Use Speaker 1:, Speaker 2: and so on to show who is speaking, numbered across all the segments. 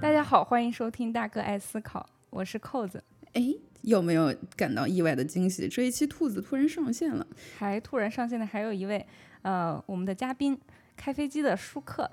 Speaker 1: 大家好，欢迎收听《大哥爱思考》，我是扣子。
Speaker 2: 哎，有没有感到意外的惊喜？这一期兔子突然上线了，
Speaker 1: 还突然上线的还有一位，呃，我们的嘉宾，开飞机的舒克。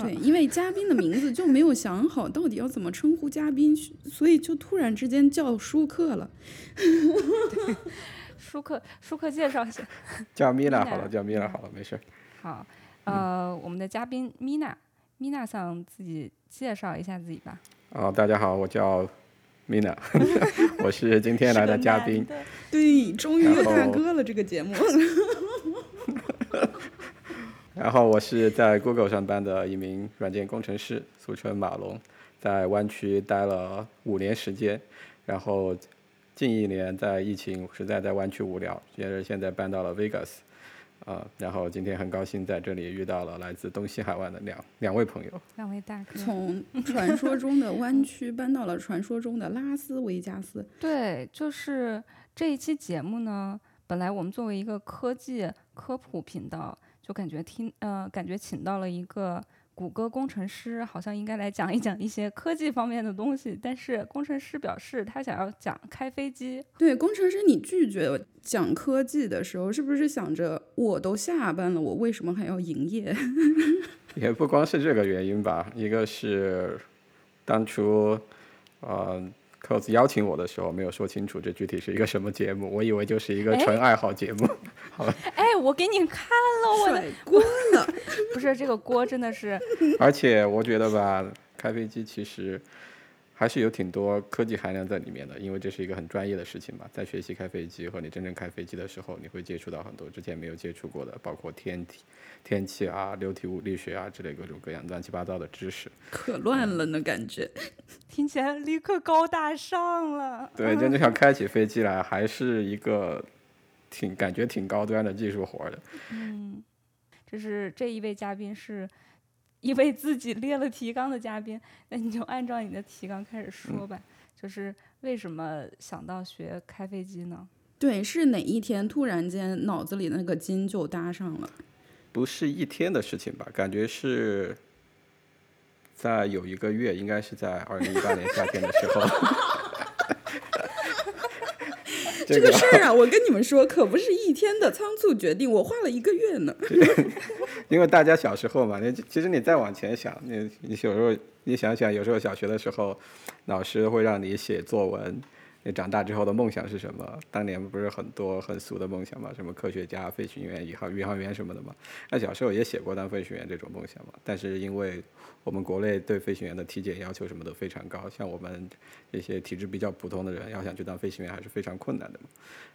Speaker 2: 对，因为嘉宾的名字就没有想好到底要怎么称呼嘉宾，所以就突然之间叫舒克了。
Speaker 1: 舒克，舒克介绍一下。
Speaker 3: 叫米娜好了，叫米娜好了，没事。
Speaker 1: 好，呃，我们的嘉宾米娜，米娜想自己介绍一下自己吧。
Speaker 3: 啊、大家好，我叫米娜，我是今天来的嘉宾
Speaker 2: 对，终于有大哥了，这个节目。
Speaker 3: 然后我是在 Google 上班的一名软件工程师，俗称马龙，在湾区待了五年时间，然后近一年在疫情实在在湾区无聊，接着现在搬到了 Vegas，啊、然后今天很高兴在这里遇到了来自东西海湾的两两位朋友。
Speaker 1: 两位大哥。
Speaker 2: 从传说中的湾区搬到了传说中的拉斯维加斯。
Speaker 1: 对，就是这一期节目呢，本来我们作为一个科技科普频道，就感觉听呃，感觉请到了一个谷歌工程师，好像应该来讲一讲一些科技方面的东西。但是工程师表示他想要讲开飞机，
Speaker 2: 对，工程师，你拒绝讲科技的时候，是不是想着我都下班了，我为什么还要营业？
Speaker 3: 也不光是这个原因吧，一个是当初呃 cos 邀请我的时候没有说清楚这具体是一个什么节目，我以为就是一个纯爱好节目。
Speaker 1: 好了哎，我给你看了我的，
Speaker 2: 锅呢。
Speaker 1: 不是这个锅真的是，
Speaker 3: 而且我觉得吧，开飞机其实还是有挺多科技含量在里面的，因为这是一个很专业的事情嘛。在学习开飞机和你真正开飞机的时候，你会接触到很多之前没有接触过的，包括天体、天气啊、流体物理学啊之类各种各样乱七八糟的知识。
Speaker 2: 可乱了呢，感觉。
Speaker 1: 听起来立刻高大上了。
Speaker 3: 对，真正想开起飞机来，还是一个挺感觉挺高端的技术活儿的。
Speaker 1: 嗯，这是这一位嘉宾是一位自己列了提纲的嘉宾，那你就按照你的提纲开始说吧。就是为什么想到学开飞机呢？
Speaker 2: 对，是哪一天突然间脑子里那个筋就搭上了？
Speaker 3: 不是一天的事情吧？感觉是在有一个月，应该是在二零一八年夏天的时候。
Speaker 2: 这个事儿啊，我跟你们说，可不是一天的仓促决定，我花了一个月呢。
Speaker 3: 因为大家小时候嘛，你其实你再往前想，你你有时候你想想，有时候小学的时候，老师会让你写作文，你长大之后的梦想是什么？当年不是很多很俗的梦想嘛，什么科学家、飞行员、宇航宇航员什么的嘛。那小时候也写过当飞行员这种梦想嘛，但是因为我们国内对飞行员的体检要求什么都非常高，像我们这些体质比较普通的人，要想去当飞行员还是非常困难的嘛。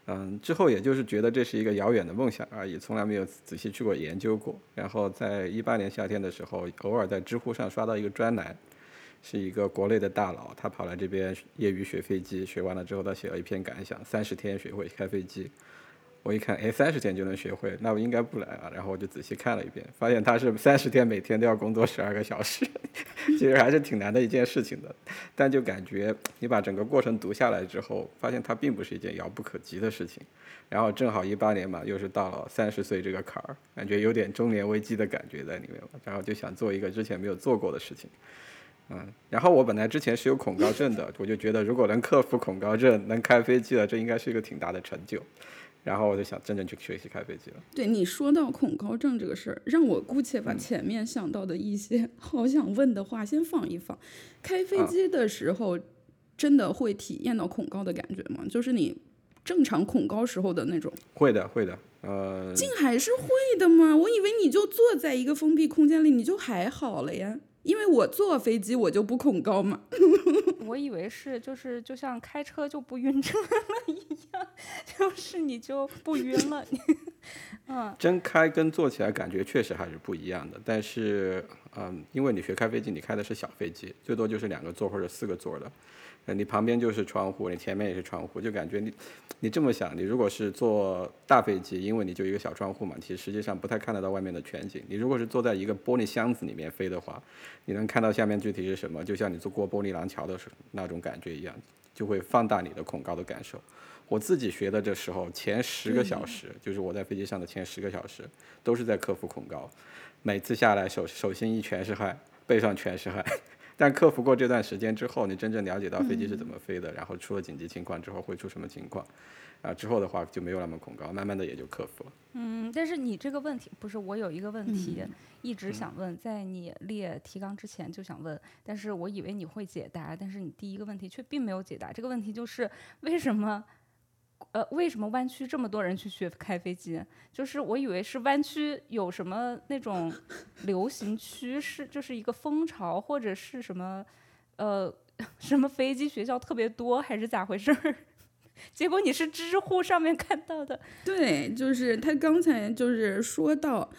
Speaker 3: 嗯，之后也就是觉得这是一个遥远的梦想而已，从来没有仔细去过研究过。然后在一八年夏天的时候，偶尔在知乎上刷到一个专栏，是一个国内的大佬，他跑来这边业余学飞机，学完了之后他写了一篇感想，三十天学会开飞机。我一看，哎，三十天就能学会，那我应该不来啊。然后我就仔细看了一遍，发现他是三十天每天都要工作十二个小时，其实还是挺难的一件事情的。但就感觉你把整个过程读下来之后，发现它并不是一件遥不可及的事情。然后正好一八年嘛，又是到了三十岁这个坎儿，感觉有点中年危机的感觉在里面嘛。然后就想做一个之前没有做过的事情。嗯，然后我本来之前是有恐高症的，我就觉得如果能克服恐高症，能开飞机了，这应该是一个挺大的成就。然后我就想真正去学习开飞机了。
Speaker 2: 对你说到恐高症这个事儿，让我姑且把前面想到的一些好想问的话先放一放。开飞机的时候，真的会体验到恐高的感觉吗？就是你正常恐高时候的那种，
Speaker 3: 会的，会的。呃，
Speaker 2: 竟还是会的吗？我以为你就坐在一个封闭空间里，你就还好了呀。因为我坐飞机我就不恐高嘛。
Speaker 1: 我以为是就是就像开车就不晕车了一样，就是你就不晕了。嗯，
Speaker 3: 真开跟坐起来感觉确实还是不一样的。但是，嗯，因为你学开飞机，你开的是小飞机，最多就是两个座或者四个座的。你旁边就是窗户，你前面也是窗户，就感觉你，你这么想，你如果是坐大飞机，因为你就一个小窗户嘛，其实实际上不太看得到外面的全景。你如果是坐在一个玻璃箱子里面飞的话，你能看到下面具体是什么，就像你坐过玻璃廊桥的时候那种感觉一样，就会放大你的恐高的感受。我自己学的这时候，前十个小时，就是我在飞机上的前十个小时，都是在克服恐高。每次下来手手心一全是汗，背上全是汗。但克服过这段时间之后，你真正了解到飞机是怎么飞的，然后出了紧急情况之后会出什么情况，啊，之后的话就没有那么恐高，慢慢的也就克服了。
Speaker 1: 嗯，但是你这个问题不是我有一个问题一直想问，在你列提纲之前就想问，但是我以为你会解答，但是你第一个问题却并没有解答。这个问题就是为什么？呃，为什么湾区这么多人去学开飞机？就是我以为是湾区有什么那种流行趋势，就是一个风潮，或者是什么，呃，什么飞机学校特别多，还是咋回事儿？结果你是知乎上面看到的。
Speaker 2: 对，就是他刚才就是说到。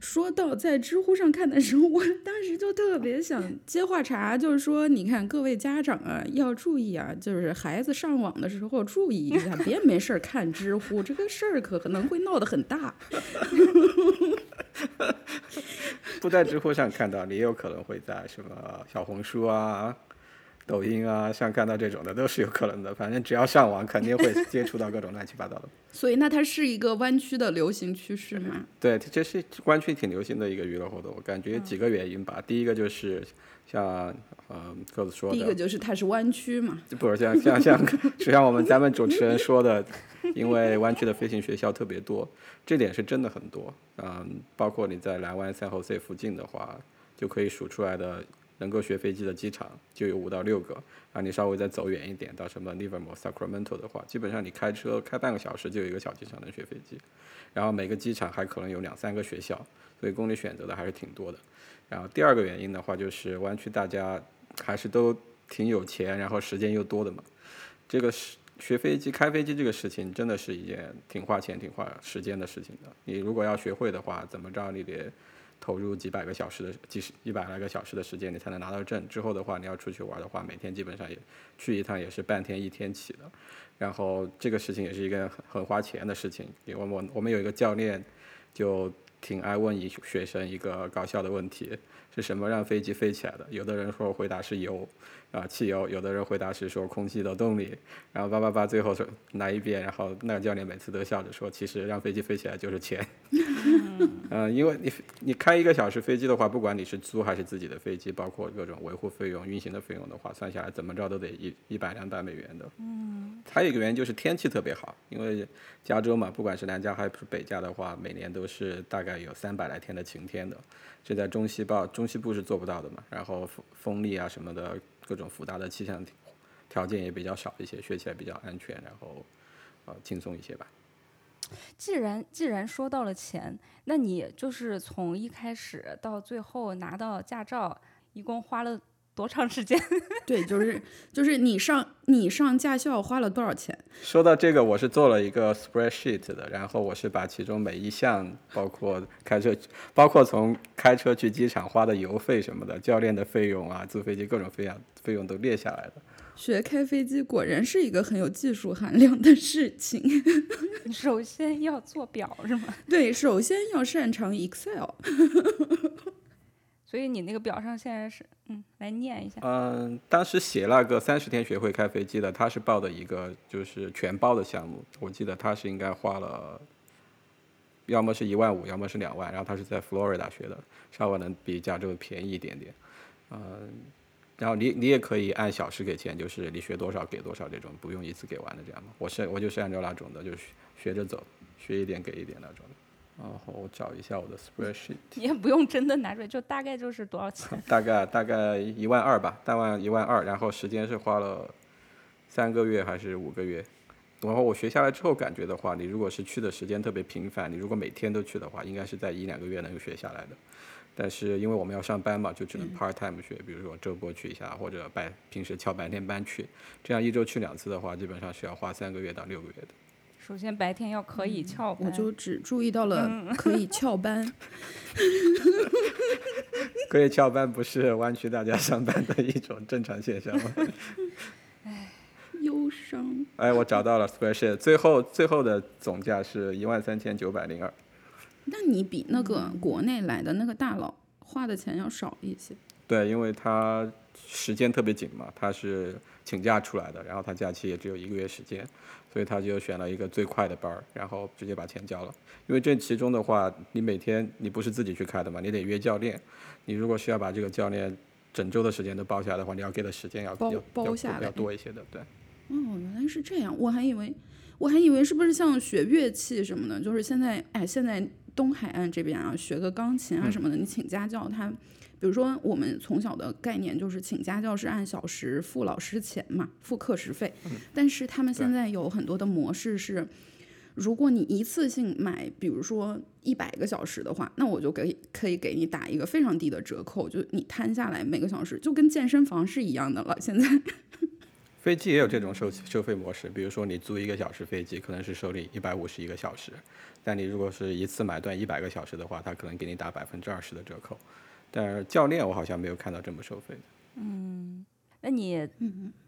Speaker 2: 说到在知乎上看的时候，我当时就特别想接话茬，就是说，你看各位家长啊，要注意啊，就是孩子上网的时候注意一下，别没事儿看知乎，这个事儿可能会闹得很大。
Speaker 3: 不在知乎上看到，你也有可能会在什么小红书啊。抖音啊，像看到这种的都是有可能的。反正只要上网，肯定会接触到各种乱七八糟的。
Speaker 2: 所以，那它是一个弯曲的流行趋势吗？
Speaker 3: 对，这是弯曲挺流行的一个娱乐活动。我感觉几个原因吧。第一个就是像呃鸽子说的，
Speaker 2: 第一个就是它是弯曲嘛。
Speaker 3: 不是像像像就 像我们咱们主持人说的，因为弯曲的飞行学校特别多，这点是真的很多。嗯，包括你在蓝湾、三号 C 附近的话，就可以数出来的。能够学飞机的机场就有五到六个，啊，你稍微再走远一点，到什么 Livermore、Sacramento 的话，基本上你开车开半个小时就有一个小机场能学飞机，然后每个机场还可能有两三个学校，所以供你选择的还是挺多的。然后第二个原因的话，就是湾区大家还是都挺有钱，然后时间又多的嘛。这个是学飞机、开飞机这个事情，真的是一件挺花钱、挺花时间的事情的。你如果要学会的话，怎么着你得。投入几百个小时的几十一百来个小时的时间，你才能拿到证。之后的话，你要出去玩的话，每天基本上也去一趟也是半天一天起的。然后这个事情也是一个很很花钱的事情。因为我我们有一个教练，就挺爱问一学生一个搞笑的问题：是什么让飞机飞起来的？有的人说回答是油。啊，汽油，有的人回答是说空气的动力，然后叭叭叭，最后说来一遍，然后那个教练每次都笑着说，其实让飞机飞起来就是钱。嗯，因为你你开一个小时飞机的话，不管你是租还是自己的飞机，包括各种维护费用、运行的费用的话，算下来怎么着都得一一百两百美元的。嗯。还有一个原因就是天气特别好，因为加州嘛，不管是南加还是北加的话，每年都是大概有三百来天的晴天的，这在中西部中西部是做不到的嘛。然后风风力啊什么的。各种复杂的气象条件也比较少一些，学起来比较安全，然后呃轻松一些吧。
Speaker 1: 既然既然说到了钱，那你就是从一开始到最后拿到驾照，一共花了？多长时间？
Speaker 2: 对，就是就是你上你上驾校花了多少钱？
Speaker 3: 说到这个，我是做了一个 spreadsheet 的，然后我是把其中每一项，包括开车，包括从开车去机场花的油费什么的，教练的费用啊，坐飞机各种费用费用都列下来的。
Speaker 2: 学开飞机果然是一个很有技术含量的事情。
Speaker 1: 首先要做表是吗？
Speaker 2: 对，首先要擅长 Excel。
Speaker 1: 所以你那个表上现在是，嗯，来念一下。
Speaker 3: 嗯，当时写那个三十天学会开飞机的，他是报的一个就是全包的项目，我记得他是应该花了，要么是一万五，要么是两万，然后他是在 Florida 学的，稍微能比加州便宜一点点。嗯，然后你你也可以按小时给钱，就是你学多少给多少这种，不用一次给完的这样嘛。我是我就是按照那种的，就是学着走，学一点给一点那种的。然后我找一下我的 spreadsheet。
Speaker 1: 你也不用真的拿出来，就大概就是多少钱？
Speaker 3: 大概大概一万二吧，大概一万二。然后时间是花了三个月还是五个月？然后我学下来之后感觉的话，你如果是去的时间特别频繁，你如果每天都去的话，应该是在一两个月能够学下来的。但是因为我们要上班嘛，就只能 part time 学，比如说周末去一下，或者白平时翘白天班去。这样一周去两次的话，基本上是要花三个月到六个月的。
Speaker 1: 首先白天要可以翘班，
Speaker 2: 我就只注意到了 可以翘班。
Speaker 3: 可以翘班不是弯曲大家上班的一种正常现象吗？
Speaker 2: 忧伤。
Speaker 3: 哎，我找到了 spreadsheet，最后最后的总价是一万三千九百零二。
Speaker 2: 那你比那个国内来的那个大佬花的钱要少一些。
Speaker 3: 对，因为他时间特别紧嘛，他是请假出来的，然后他假期也只有一个月时间，所以他就选了一个最快的班儿，然后直接把钱交了。因为这其中的话，你每天你不是自己去开的嘛，你得约教练。你如果需要把这个教练整周的时间都包下来的话，你要给的时间要
Speaker 2: 包包下来
Speaker 3: 要多一些的，对。
Speaker 2: 哦，原来是这样，我还以为我还以为是不是像学乐器什么的，就是现在哎，现在东海岸这边啊，学个钢琴啊什么的，你请家教他。比如说，我们从小的概念就是请家教是按小时付老师钱嘛，付课时费。但是他们现在有很多的模式是，如果你一次性买，比如说一百个小时的话，那我就给可以给你打一个非常低的折扣，就你摊下来每个小时就跟健身房是一样的了。现在
Speaker 3: 飞机也有这种收收费模式，比如说你租一个小时飞机，可能是收你一百五十一个小时，但你如果是一次买断一百个小时的话，他可能给你打百分之二十的折扣。但是教练我好像没有看到这么收费的。
Speaker 1: 嗯，那你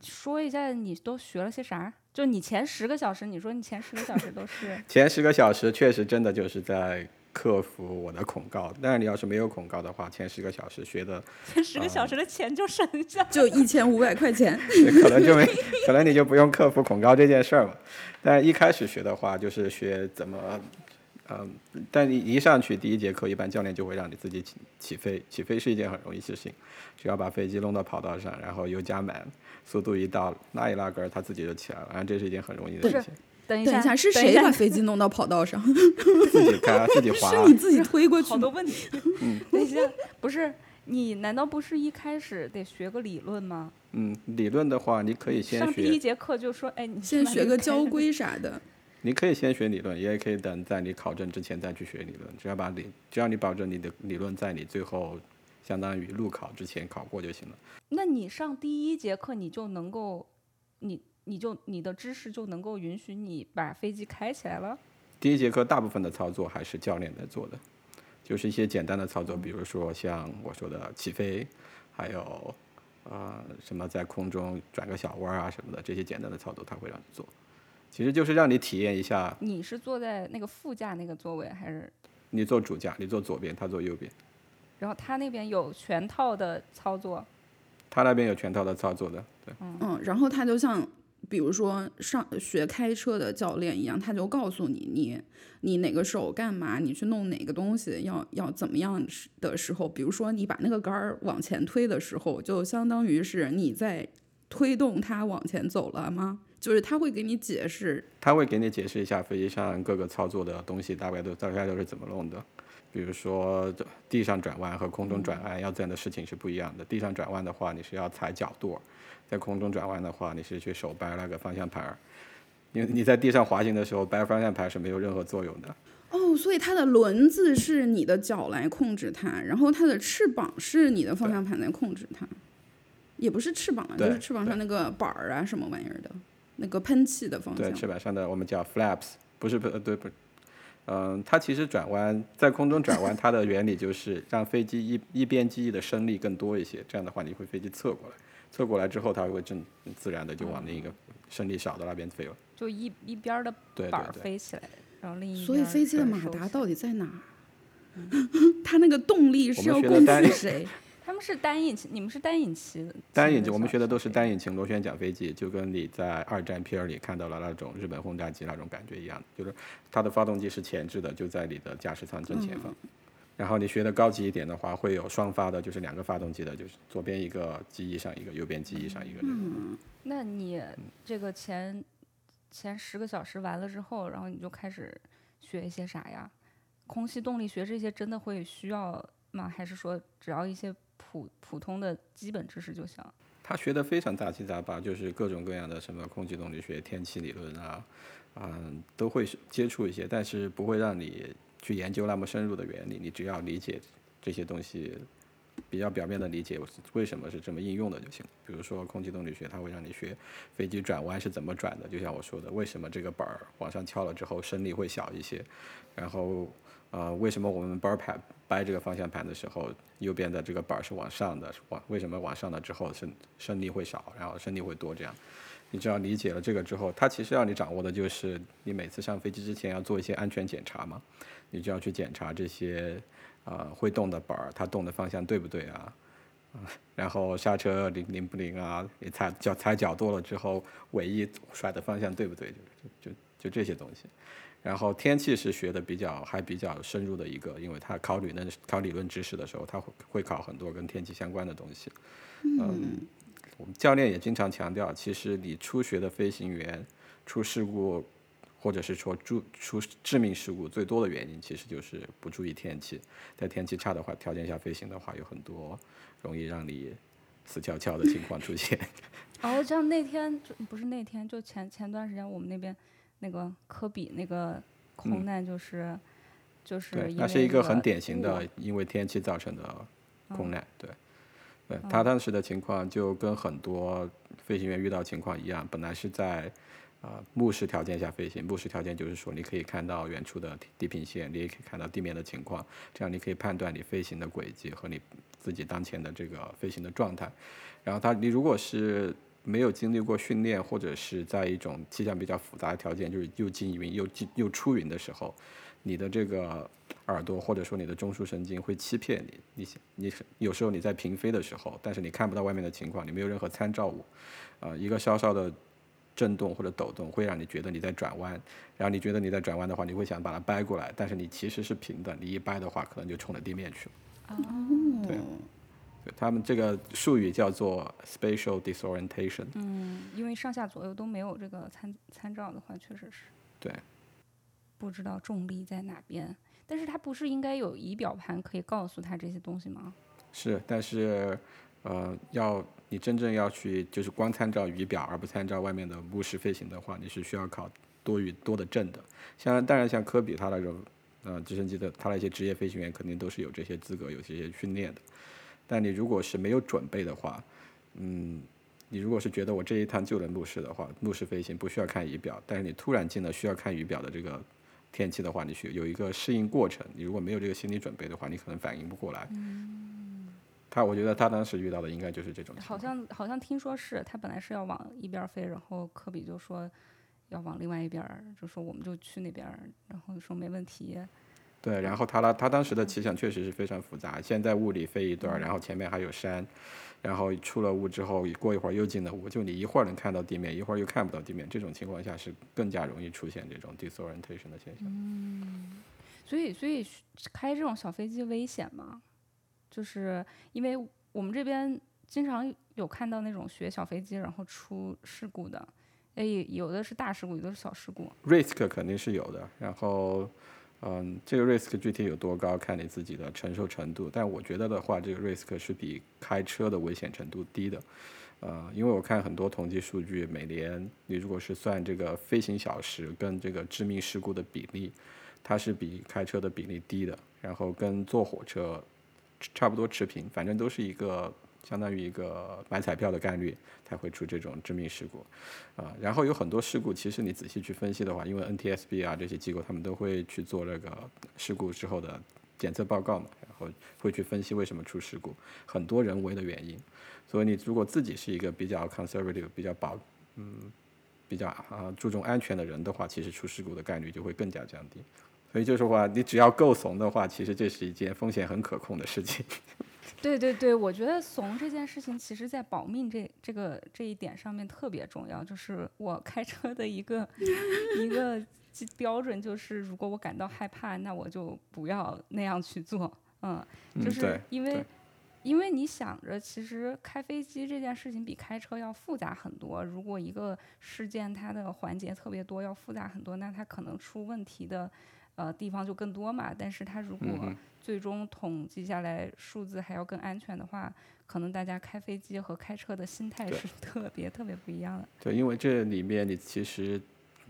Speaker 1: 说一下你都学了些啥？就你前十个小时，你说你前十个小时都是
Speaker 3: 前十个小时确实真的就是在克服我的恐高，但是你要是没有恐高的话，前十个小时学的
Speaker 1: 前十个小时的钱就省下。
Speaker 2: 就一千五百块钱，
Speaker 3: 可能就没，可能你就不用克服恐高这件事儿了。但一开始学的话，就是学怎么，嗯，但你一上去第一节课，一般教练就会让你自己起起飞，起飞是一件很容易的事情，只要把飞机弄到跑道上，然后油加满，速度一到，拉一拉杆儿，它自己就起来了，然后这是一件很容易的事情，
Speaker 1: 等一下，
Speaker 2: 等一下，是谁把飞机弄到跑道上？
Speaker 3: 自己开啊，自己滑啊。
Speaker 2: 是你自己推过去？
Speaker 1: 好多问题。等一下，不是你难道不是一开始得学个理论吗？
Speaker 3: 嗯，理论的话，你可以先
Speaker 1: 上第一，节课就说，哎，你
Speaker 2: 先学个交
Speaker 1: 规。
Speaker 2: 规啥的。
Speaker 3: 你可以先学理论，也可以等在你考证之前再去学理论。只要把理，只要你保证你的理论在你最后相当于路考之前考过就行了。
Speaker 1: 那你上第一节课，你就能够，你你就你的知识就能够允许你把飞机开起来了。
Speaker 3: 第一节课大部分的操作还是教练在做的，就是一些简单的操作，比如说像我说的起飞，还有呃什么在空中转个小弯儿啊什么的，这些简单的操作他会让你做，其实就是让你体验一下，
Speaker 1: 你是坐在那个副驾那个座位，还是？
Speaker 3: 你坐主驾，你坐左边，他坐右边，
Speaker 1: 然后他那边有全套的操作，
Speaker 3: 他那边有全套的操作的，对，
Speaker 2: 嗯，然后他就像，比如说上学开车的教练一样，他就告诉你，你你哪个手干嘛，你去弄哪个东西，要要怎么样的时候，比如说你把那个杆儿往前推的时候，就相当于是你在推动它往前走了吗？就是他会给你解释，
Speaker 3: 他会给你解释一下飞机上各个操作的东西大概都大概都是怎么弄的。比如说地上转弯和空中转弯要做的事情是不一样的。地上转弯的话，你是要踩角度；在空中转弯的话，你是去手掰那个方向盘儿。因为你在地上滑行的时候，掰方向盘是没有任何作用的。
Speaker 2: 哦，所以它的轮子是你的脚来控制它，然后它的翅膀是你的方向盘来控制它，也不是翅膀啊，就是翅膀上那个板儿啊什么玩意儿的，那个喷气的方向对，
Speaker 3: 翅膀上的我们叫 flaps，不是不呃对不是，嗯，它其实转弯在空中转弯，它的原理就是让飞机一一边机翼的升力更多一些，这样的话你会飞机侧过来，侧过来之后它会正自然的就往另一个升力小的那边飞了。
Speaker 1: 就一一边的板飞起来，然后另一
Speaker 2: 所以飞机的马达到底在哪儿？它那个动力是要供
Speaker 3: 学的单
Speaker 2: 给谁？
Speaker 1: 他们是单引擎，你们是单引擎。
Speaker 3: 单引擎，我们学的都是单引擎螺旋桨飞机，就跟你在二战片里看到了那种日本轰炸机那种感觉一样，就是它的发动机是前置的，就在你的驾驶舱正前方。然后你学的高级一点的话，会有双发的，就是两个发动机的，就是左边一个机翼上一个，右边机翼上一个。
Speaker 1: 那你这个前前十个小时完了之后，然后你就开始学一些啥呀？空气动力学这些真的会需要吗？还是说只要一些普普通的基本知识就行？
Speaker 3: 他学的非常杂七杂八，就是各种各样的什么空气动力学、天气理论啊，嗯，都会接触一些，但是不会让你去研究那么深入的原理。你只要理解这些东西，比较表面的理解为什么是这么应用的就行。比如说空气动力学，它会让你学飞机转弯是怎么转的，就像我说的，为什么这个板儿往上翘了之后升力会小一些，然后呃为什么我们扳盘掰这个方向盘的时候，右边的这个板儿是往上的，往为什么往上了之后升升力会少，然后升力会多这样。你只要理解了这个之后，它其实要你掌握的就是你每次上飞机之前要做一些安全检查嘛，你就要去检查这些呃会动的板儿，它动的方向对不对啊？啊，然后刹车灵灵不灵啊？你踩脚踩脚多了之后，尾翼甩的方向对不对？就就就这些东西。然后天气是学的比较还比较深入的一个，因为它考理论考理论知识的时候，它会会考很多跟天气相关的东西。嗯。我们教练也经常强调，其实你初学的飞行员出事故，或者是说出出致命事故最多的原因，其实就是不注意天气。在天气差的话，条件下飞行的话，有很多容易让你死翘翘的情况出现。
Speaker 1: 哦，像那天就不是那天，就前前段时间我们那边那个科比那个空难，就是就是
Speaker 3: 对，那是一个很典型的因为天气造成的空难，对。对他当时的情况就跟很多飞行员遇到情况一样，本来是在啊目视条件下飞行，目视条件就是说你可以看到远处的地平线，你也可以看到地面的情况，这样你可以判断你飞行的轨迹和你自己当前的这个飞行的状态。然后他你如果是没有经历过训练，或者是在一种气象比较复杂的条件，就是又进云又进又出云的时候，你的这个。耳朵或者说你的中枢神经会欺骗你，你你有时候你在平飞的时候，但是你看不到外面的情况，你没有任何参照物，啊，一个稍稍的震动或者抖动会让你觉得你在转弯，然后你觉得你在转弯的话，你会想把它掰过来，但是你其实是平的，你一掰的话可能就冲着地面去了。
Speaker 2: 哦，
Speaker 3: 对，他们这个术语叫做 spatial disorientation。
Speaker 1: 嗯，因为上下左右都没有这个参参照的话，确实是。
Speaker 3: 对。
Speaker 1: 不知道重力在哪边。但是它不是应该有仪表盘可以告诉他这些东西吗？
Speaker 3: 是，但是，呃，要你真正要去就是光参照仪表而不参照外面的目视飞行的话，你是需要考多余多的证的。像当然像科比他那种，呃，直升机的他那些职业飞行员肯定都是有这些资格有这些训练的。但你如果是没有准备的话，嗯，你如果是觉得我这一趟就能目视的话，目视飞行不需要看仪表，但是你突然进了需要看仪表的这个。天气的话，你需有一个适应过程。你如果没有这个心理准备的话，你可能反应不过来。
Speaker 1: 嗯，
Speaker 3: 他我觉得他当时遇到的应该就是这种。
Speaker 1: 好像好像听说是他本来是要往一边飞，然后科比就说要往另外一边，就说我们就去那边，然后说没问题。
Speaker 3: 对，然后他他他当时的气象确实是非常复杂，先在雾里飞一段，然后前面还有山。然后出了雾之后，过一会儿又进了雾，就你一会儿能看到地面，一会儿又看不到地面，这种情况下是更加容易出现这种 disorientation 的现象。
Speaker 1: 嗯，所以所以开这种小飞机危险吗？就是因为我们这边经常有看到那种学小飞机然后出事故的，诶，有的是大事故，有的是小事故。
Speaker 3: risk 肯定是有的，然后。嗯，这个 risk 具体有多高，看你自己的承受程度。但我觉得的话，这个 risk 是比开车的危险程度低的。呃，因为我看很多统计数据，每年你如果是算这个飞行小时跟这个致命事故的比例，它是比开车的比例低的。然后跟坐火车差不多持平，反正都是一个。相当于一个买彩票的概率才会出这种致命事故，啊，然后有很多事故，其实你仔细去分析的话，因为 NTSB 啊这些机构他们都会去做那个事故之后的检测报告嘛，然后会去分析为什么出事故，很多人为的原因，所以你如果自己是一个比较 conservative、比较保，嗯，比较啊注重安全的人的话，其实出事故的概率就会更加降低。所以就是话，你只要够怂的话，其实这是一件风险很可控的事情。
Speaker 1: 对对对，我觉得怂这件事情，其实在保命这这个这一点上面特别重要。就是我开车的一个一个标准，就是如果我感到害怕，那我就不要那样去做。嗯，就是因为因为你想着，其实开飞机这件事情比开车要复杂很多。如果一个事件它的环节特别多，要复杂很多，那它可能出问题的呃地方就更多嘛。但是它如果最终统计下来数字还要更安全的话，可能大家开飞机和开车的心态是 特别特别不一样的。
Speaker 3: 对，因为这里面你其实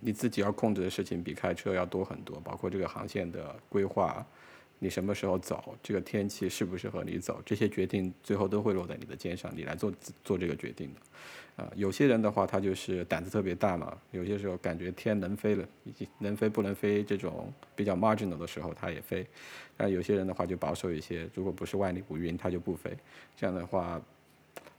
Speaker 3: 你自己要控制的事情比开车要多很多，包括这个航线的规划，你什么时候走，这个天气适不适合你走，这些决定最后都会落在你的肩上，你来做做这个决定的。啊，有些人的话，他就是胆子特别大嘛，有些时候感觉天能飞了，以及能飞不能飞这种比较 marginal 的时候，他也飞。但有些人的话就保守一些，如果不是万里无云，他就不飞。这样的话，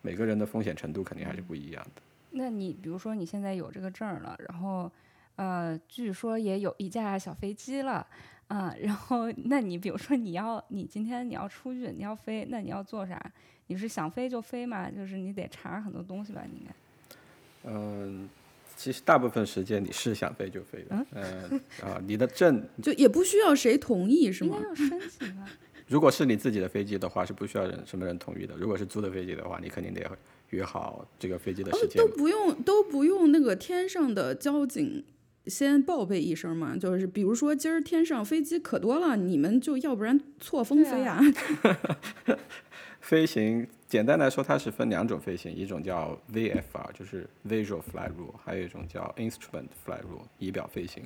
Speaker 3: 每个人的风险程度肯定还是不一样的。
Speaker 1: 那你比如说你现在有这个证儿了，然后呃，据说也有一架小飞机了。啊，然后那你比如说你要你今天你要出去你要飞，那你要做啥？你是想飞就飞吗？就是你得查很多东西吧？你应该。
Speaker 3: 嗯，其实大部分时间你是想飞就飞的。嗯啊，你的证
Speaker 2: 就也不需要谁同意是吗？
Speaker 1: 应该要申请吧。
Speaker 3: 如果是你自己的飞机的话，是不需要人什么人同意的。如果是租的飞机的话，你肯定得约好这个飞机的时间。
Speaker 2: 都不用都不用那个天上的交警。先报备一声嘛，就是比如说今儿天上飞机可多了，你们就要不然错峰飞啊。
Speaker 3: 飞行简单来说，它是分两种飞行，一种叫 VFR，就是 Visual Flight Rule，还有一种叫 Instrument Flight Rule，仪表飞行。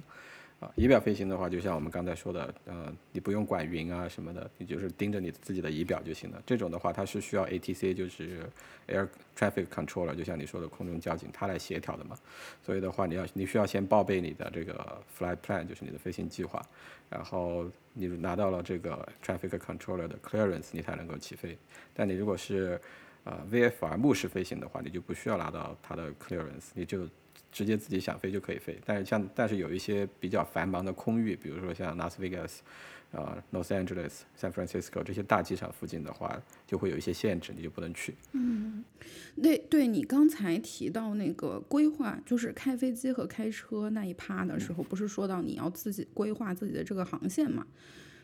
Speaker 3: 仪表飞行的话，就像我们刚才说的，呃，你不用管云啊什么的，你就是盯着你自己的仪表就行了。这种的话，它是需要 ATC，就是 Air Traffic Controller，就像你说的空中交警，它来协调的嘛。所以的话，你要你需要先报备你的这个 Flight Plan，就是你的飞行计划，然后你拿到了这个 Traffic Controller 的 Clearance，你才能够起飞。但你如果是呃 VFR 目视飞行的话，你就不需要拿到它的 Clearance，你就。直接自己想飞就可以飞，但是像但是有一些比较繁忙的空域，比如说像拉斯维加斯、啊 Los Angeles、San Francisco 这些大机场附近的话，就会有一些限制，你就不能去。
Speaker 2: 嗯，对对，你刚才提到那个规划，就是开飞机和开车那一趴的时候，不是说到你要自己规划自己的这个航线嘛？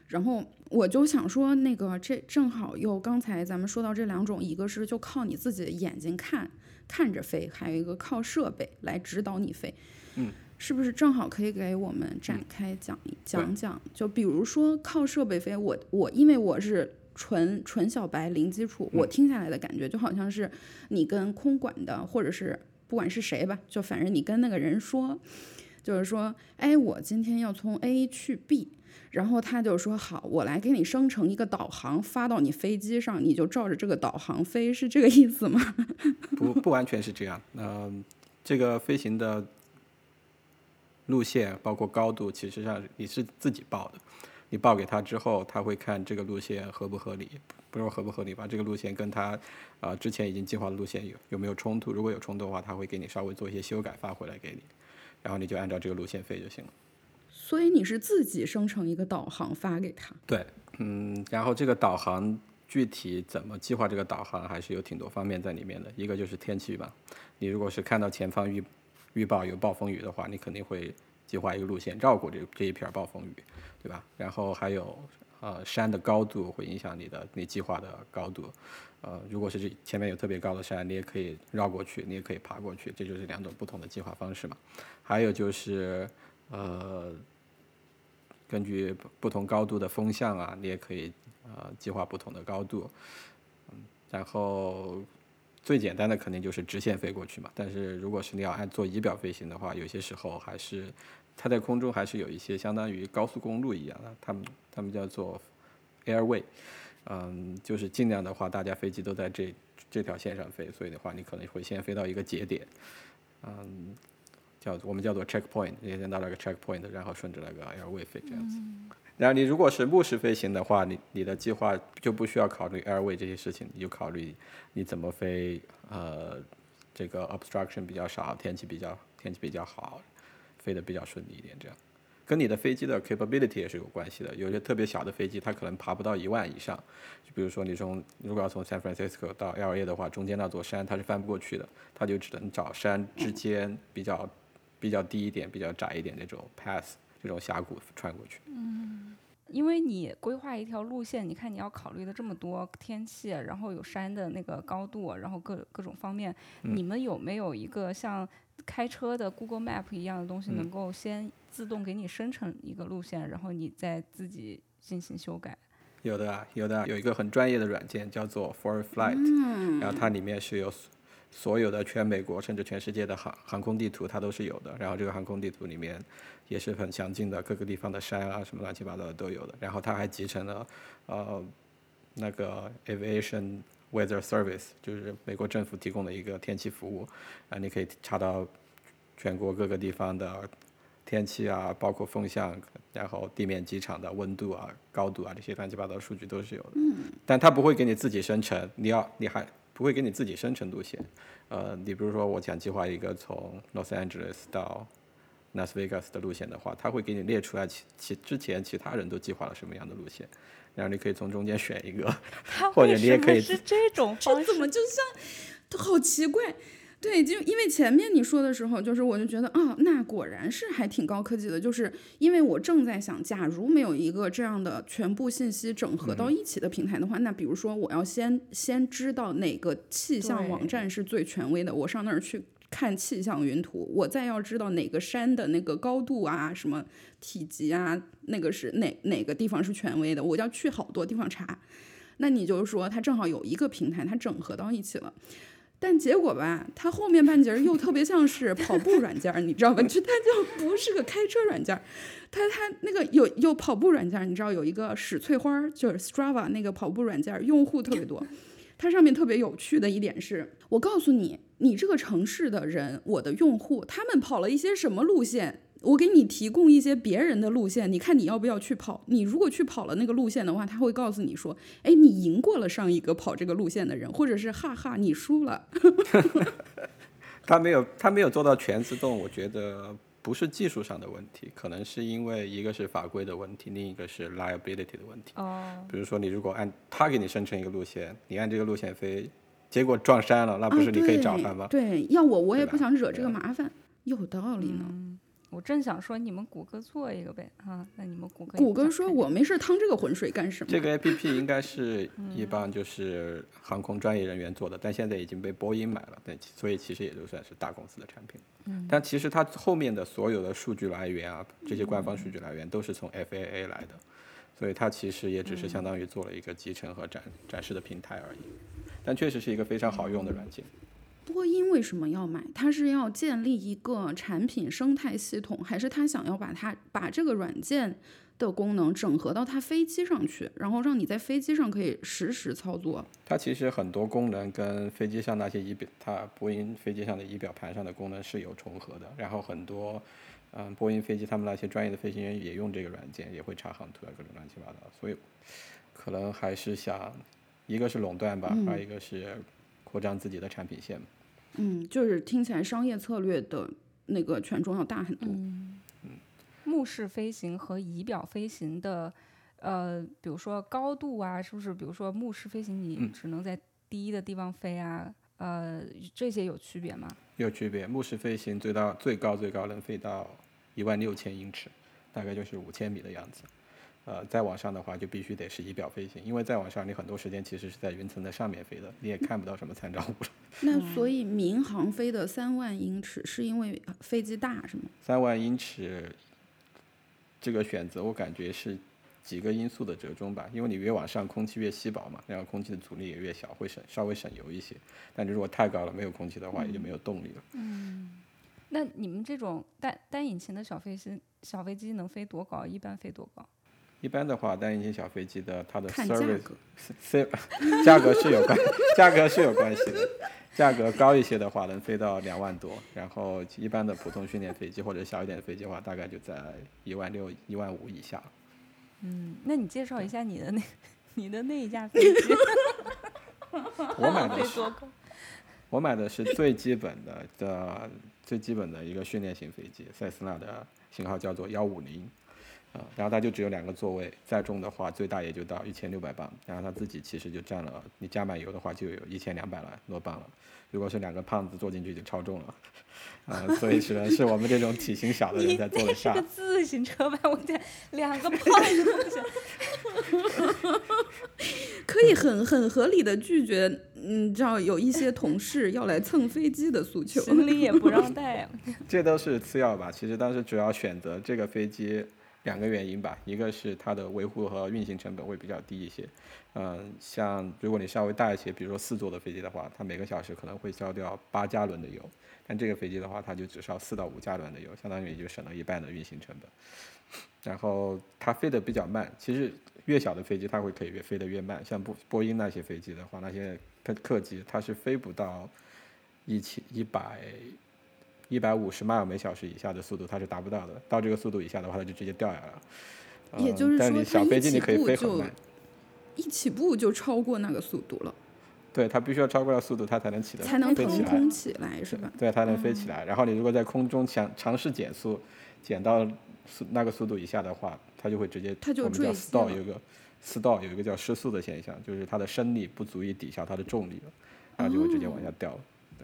Speaker 2: 然后我就想说，那个这正好又刚才咱们说到这两种，一个是就靠你自己的眼睛看。看着飞，还有一个靠设备来指导你飞，
Speaker 3: 嗯，
Speaker 2: 是不是正好可以给我们展开讲一讲讲？就比如说靠设备飞，我我因为我是纯纯小白零基础，我听下来的感觉就好像是你跟空管的，或者是不管是谁吧，就反正你跟那个人说，就是说，哎，我今天要从 A 去 B。然后他就说：“好，我来给你生成一个导航，发到你飞机上，你就照着这个导航飞，是这个意思吗？”
Speaker 3: 不，不完全是这样。嗯，这个飞行的路线包括高度，其实上你是自己报的。你报给他之后，他会看这个路线合不合理，不是说合不合理吧？这个路线跟他啊之前已经计划的路线有有没有冲突？如果有冲突的话，他会给你稍微做一些修改，发回来给你，然后你就按照这个路线飞就行了。
Speaker 2: 所以你是自己生成一个导航发给他？
Speaker 3: 对，嗯，然后这个导航具体怎么计划这个导航，还是有挺多方面在里面的。一个就是天气吧，你如果是看到前方预预报有暴风雨的话，你肯定会计划一个路线绕过这这一片暴风雨，对吧？然后还有呃山的高度会影响你的你计划的高度，呃，如果是这前面有特别高的山，你也可以绕过去，你也可以爬过去，这就是两种不同的计划方式嘛。还有就是呃。根据不同高度的风向啊，你也可以呃计划不同的高度，嗯，然后最简单的肯定就是直线飞过去嘛。但是如果是你要按做仪表飞行的话，有些时候还是它在空中还是有一些相当于高速公路一样的，他们他们叫做 airway，嗯，就是尽量的话，大家飞机都在这这条线上飞，所以的话，你可能会先飞到一个节点，嗯。叫我们叫做 checkpoint，你先到那个 checkpoint，然后顺着那个 airway 飞这样子。然后你如果是目视飞行的话，你你的计划就不需要考虑 airway 这些事情，你就考虑你怎么飞，呃，这个 obstruction 比较少，天气比较天气比较好，飞得比较顺利一点这样。跟你的飞机的 capability 也是有关系的，有些特别小的飞机它可能爬不到一万以上，就比如说你从如果要从 San Francisco 到 LA 的话，中间那座山它是翻不过去的，它就只能找山之间比较。比较低一点、比较窄一点那种 pass，这种峡谷穿过去。
Speaker 1: 嗯，因为你规划一条路线，你看你要考虑的这么多天气，然后有山的那个高度，然后各各种方面，你们有没有一个像开车的 Google Map 一样的东西，能够先自动给你生成一个路线，然后你再自己进行修改？
Speaker 3: 有的，有的，有一个很专业的软件叫做 For Flight，然后它里面是有。所有的全美国甚至全世界的航航空地图它都是有的。然后这个航空地图里面也是很详尽的，各个地方的山啊什么乱七八糟的都有的。然后它还集成了呃那个 aviation weather service，就是美国政府提供的一个天气服务，啊，你可以查到全国各个地方的天气啊，包括风向，然后地面机场的温度啊、高度啊这些乱七八糟的数据都是有的。嗯。但它不会给你自己生成，你要你还不会给你自己生成路线。呃，你比如说我想计划一个从 Los Angeles 到 Las Vegas 的路线的话，它会给你列出来其其之前其他人都计划了什么样的路线，然后你可以从中间选一个，或者你也可以
Speaker 1: 是这种方式？
Speaker 2: 这怎么就像，好奇怪。对，就因为前面你说的时候，就是我就觉得啊，那果然是还挺高科技的。就是因为我正在想，假如没有一个这样的全部信息整合到一起的平台的话，那比如说我要先先知道哪个气象网站是最权威的，我上那儿去看气象云图，我再要知道哪个山的那个高度啊、什么体积啊，那个是哪哪个地方是权威的，我要去好多地方查。那你就是说，它正好有一个平台，它整合到一起了。但结果吧，它后面半截儿又特别像是跑步软件儿，你知道吧？就它就不是个开车软件儿，它它那个有有跑步软件儿，你知道有一个史翠花儿，就是 Strava 那个跑步软件儿，用户特别多。它上面特别有趣的一点是，我告诉你，你这个城市的人，我的用户，他们跑了一些什么路线，我给你提供一些别人的路线，你看你要不要去跑？你如果去跑了那个路线的话，他会告诉你说，哎，你赢过了上一个跑这个路线的人，或者是哈哈，你输了。
Speaker 3: 他没有他没有做到全自动，我觉得不是技术上的问题，可能是因为一个是法规的问题，另一个是 liability 的问题。
Speaker 1: 哦，
Speaker 3: 比如说你如果按他给你生成一个路线，你按这个路线飞，结果撞山了，那不是你可以找他吗？
Speaker 2: 啊、对，对要我我也不想惹这个麻烦，有道理呢。
Speaker 1: 嗯，我正想说你们谷歌做一个呗，啊，那你们谷歌
Speaker 2: 谷歌说我没事趟这个浑水干什么？
Speaker 3: 这个 A P P 应该是 一帮就是航空专业人员做的，但现在已经被波音买了，对，所以其实也就算是大公司的产品。嗯，但其实它后面的所有的数据来源啊，这些官方数据来源都是从 F A A 来的，所以它其实也只是相当于做了一个集成和展展示的平台而已。但确实是一个非常好用的软件。
Speaker 2: 波音为什么要买？它是要建立一个产品生态系统，还是他想要把它把这个软件的功能整合到它飞机上去，然后让你在飞机上可以实时操作？
Speaker 3: 它其实很多功能跟飞机上那些仪表，它波音飞机上的仪表盘上的功能是有重合的。然后很多，嗯，波音飞机他们那些专业的飞行员也用这个软件，也会查航图啊，各种乱七八糟。所以可能还是想，一个是垄断吧，
Speaker 2: 嗯
Speaker 3: 二一个是扩张自己的产品线。
Speaker 2: 嗯，就是听起来商业策略的那个权重要大很多。
Speaker 1: 嗯目视飞行和仪表飞行的，呃，比如说高度啊，是不是？比如说目视飞行，你
Speaker 3: 嗯
Speaker 1: 只能在低的地方飞啊，呃，这些有区别吗？
Speaker 3: 有区别，目视飞行最到最高最高能飞到一万六千英尺，大概就是五千米的样子。呃，再往上的话就必须得是仪表飞行，因为再往上你很多时间其实是在云层的上面飞的，你也看不到什么参照物了。
Speaker 2: 那所以民航飞的三万英尺是因为飞机大是吗？
Speaker 3: 三万英尺这个选择，我感觉是几个因素的折中吧，因为你越往上，空气越稀薄嘛，然后空气的阻力也越小，会省稍微省油一些。但你如果太高了，没有空气的话，也就没有动力了。
Speaker 1: 嗯那你们这种单单引擎的小飞机，小飞机能飞多高？一般飞多高？
Speaker 3: 一般的话，单引擎小飞机的它的 service 价格是有关，价格是有关系的。价格高一些的话，能飞到两万多，然后一般的普通训练飞机或者小一点的飞机的话，大概就在一万六、一万五以下。
Speaker 1: 嗯，那你介绍一下你的那，你的那一架飞机
Speaker 3: 我买的是？我买的是最基本的的最基本的一个训练型飞机，塞斯纳的型号叫做幺五零，啊，然后它就只有两个座位，再重的话最大也就到一千六百磅，然后它自己其实就占了，你加满油的话就有一千两百多磅了，如果是两个胖子坐进去就超重了，啊，所以只能是我们这种体型小的人
Speaker 1: 你
Speaker 3: 才坐得下
Speaker 1: 那是个。自行车吧？我天，两个胖子不行。
Speaker 2: 可以很很合理的拒绝，嗯，知道有一些同事要来蹭飞机的诉求。
Speaker 1: 行李也不让带。
Speaker 3: 这都是次要吧。其实当时主要选择这个飞机，两个原因吧，一个是它的维护和运行成本会比较低一些。嗯，像如果你稍微大一些，比如说四座的飞机的话，它每个小时可能会消掉八加仑的油，但这个飞机的话，它就只烧四到五加仑的油，相当于也就省了一半的运行成本。然后它飞得比较慢，其实越小的飞机它会可以越飞得越慢，像波波音那些飞机的话，那些客客机它是飞不到一千一百一百五十迈每小时以下的速度，它是达不到的。到这个速度以下的话，它就直接掉下来了。
Speaker 2: 也就是
Speaker 3: 嗯但你
Speaker 2: 说
Speaker 3: 小飞机你可以飞很慢，
Speaker 2: 一起步就超过那个速度了，
Speaker 3: 对，它必须要超过了速度，它才能起得
Speaker 2: 才能。腾空起来，是吧？
Speaker 3: 对，它能飞起来。然后你如果在空中想尝试减速，减到速那个速度以下的话，它就会直接
Speaker 2: 它就
Speaker 3: 我们叫
Speaker 2: 坠机
Speaker 3: stall
Speaker 2: 了
Speaker 3: 有一个 stall 有一个叫失速的现象，就是它的升力不足以抵消它的重力了，然后就会直接往下掉了。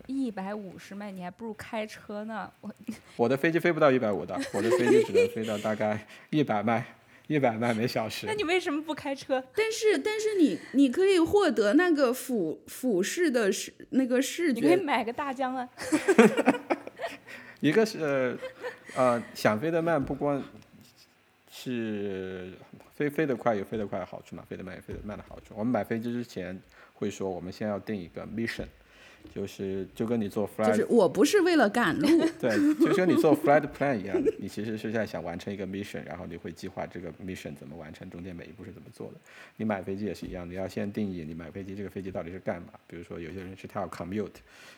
Speaker 1: 一百五十迈，你还不如开车呢。我
Speaker 3: 我的飞机飞不到一百五的，我的飞机只能飞到大概 一百迈，一百迈每小时
Speaker 1: 那。你为什么不开车？
Speaker 2: 但是但是你你可以获得那个俯俯视的视那个视
Speaker 1: 你可以
Speaker 2: 觉，
Speaker 1: 买个大疆啊。
Speaker 3: 一个是呃想飞得慢，不光是飞飞得快有飞得快的好处嘛，飞得慢有飞得慢的好处。我们买飞机之前会说，我们先要定一个 mission，就是就跟你做 flight
Speaker 2: 就是我不是为了赶路，
Speaker 3: 对，就跟你做 flight plan 一样，你其实是在想完成一个 mission，然后你会计划这个 mission 怎么完成，中间每一步是怎么做的。你买飞机也是一样，你要先定义你买飞机这个飞机到底是干嘛。比如说有些人是他要 commute，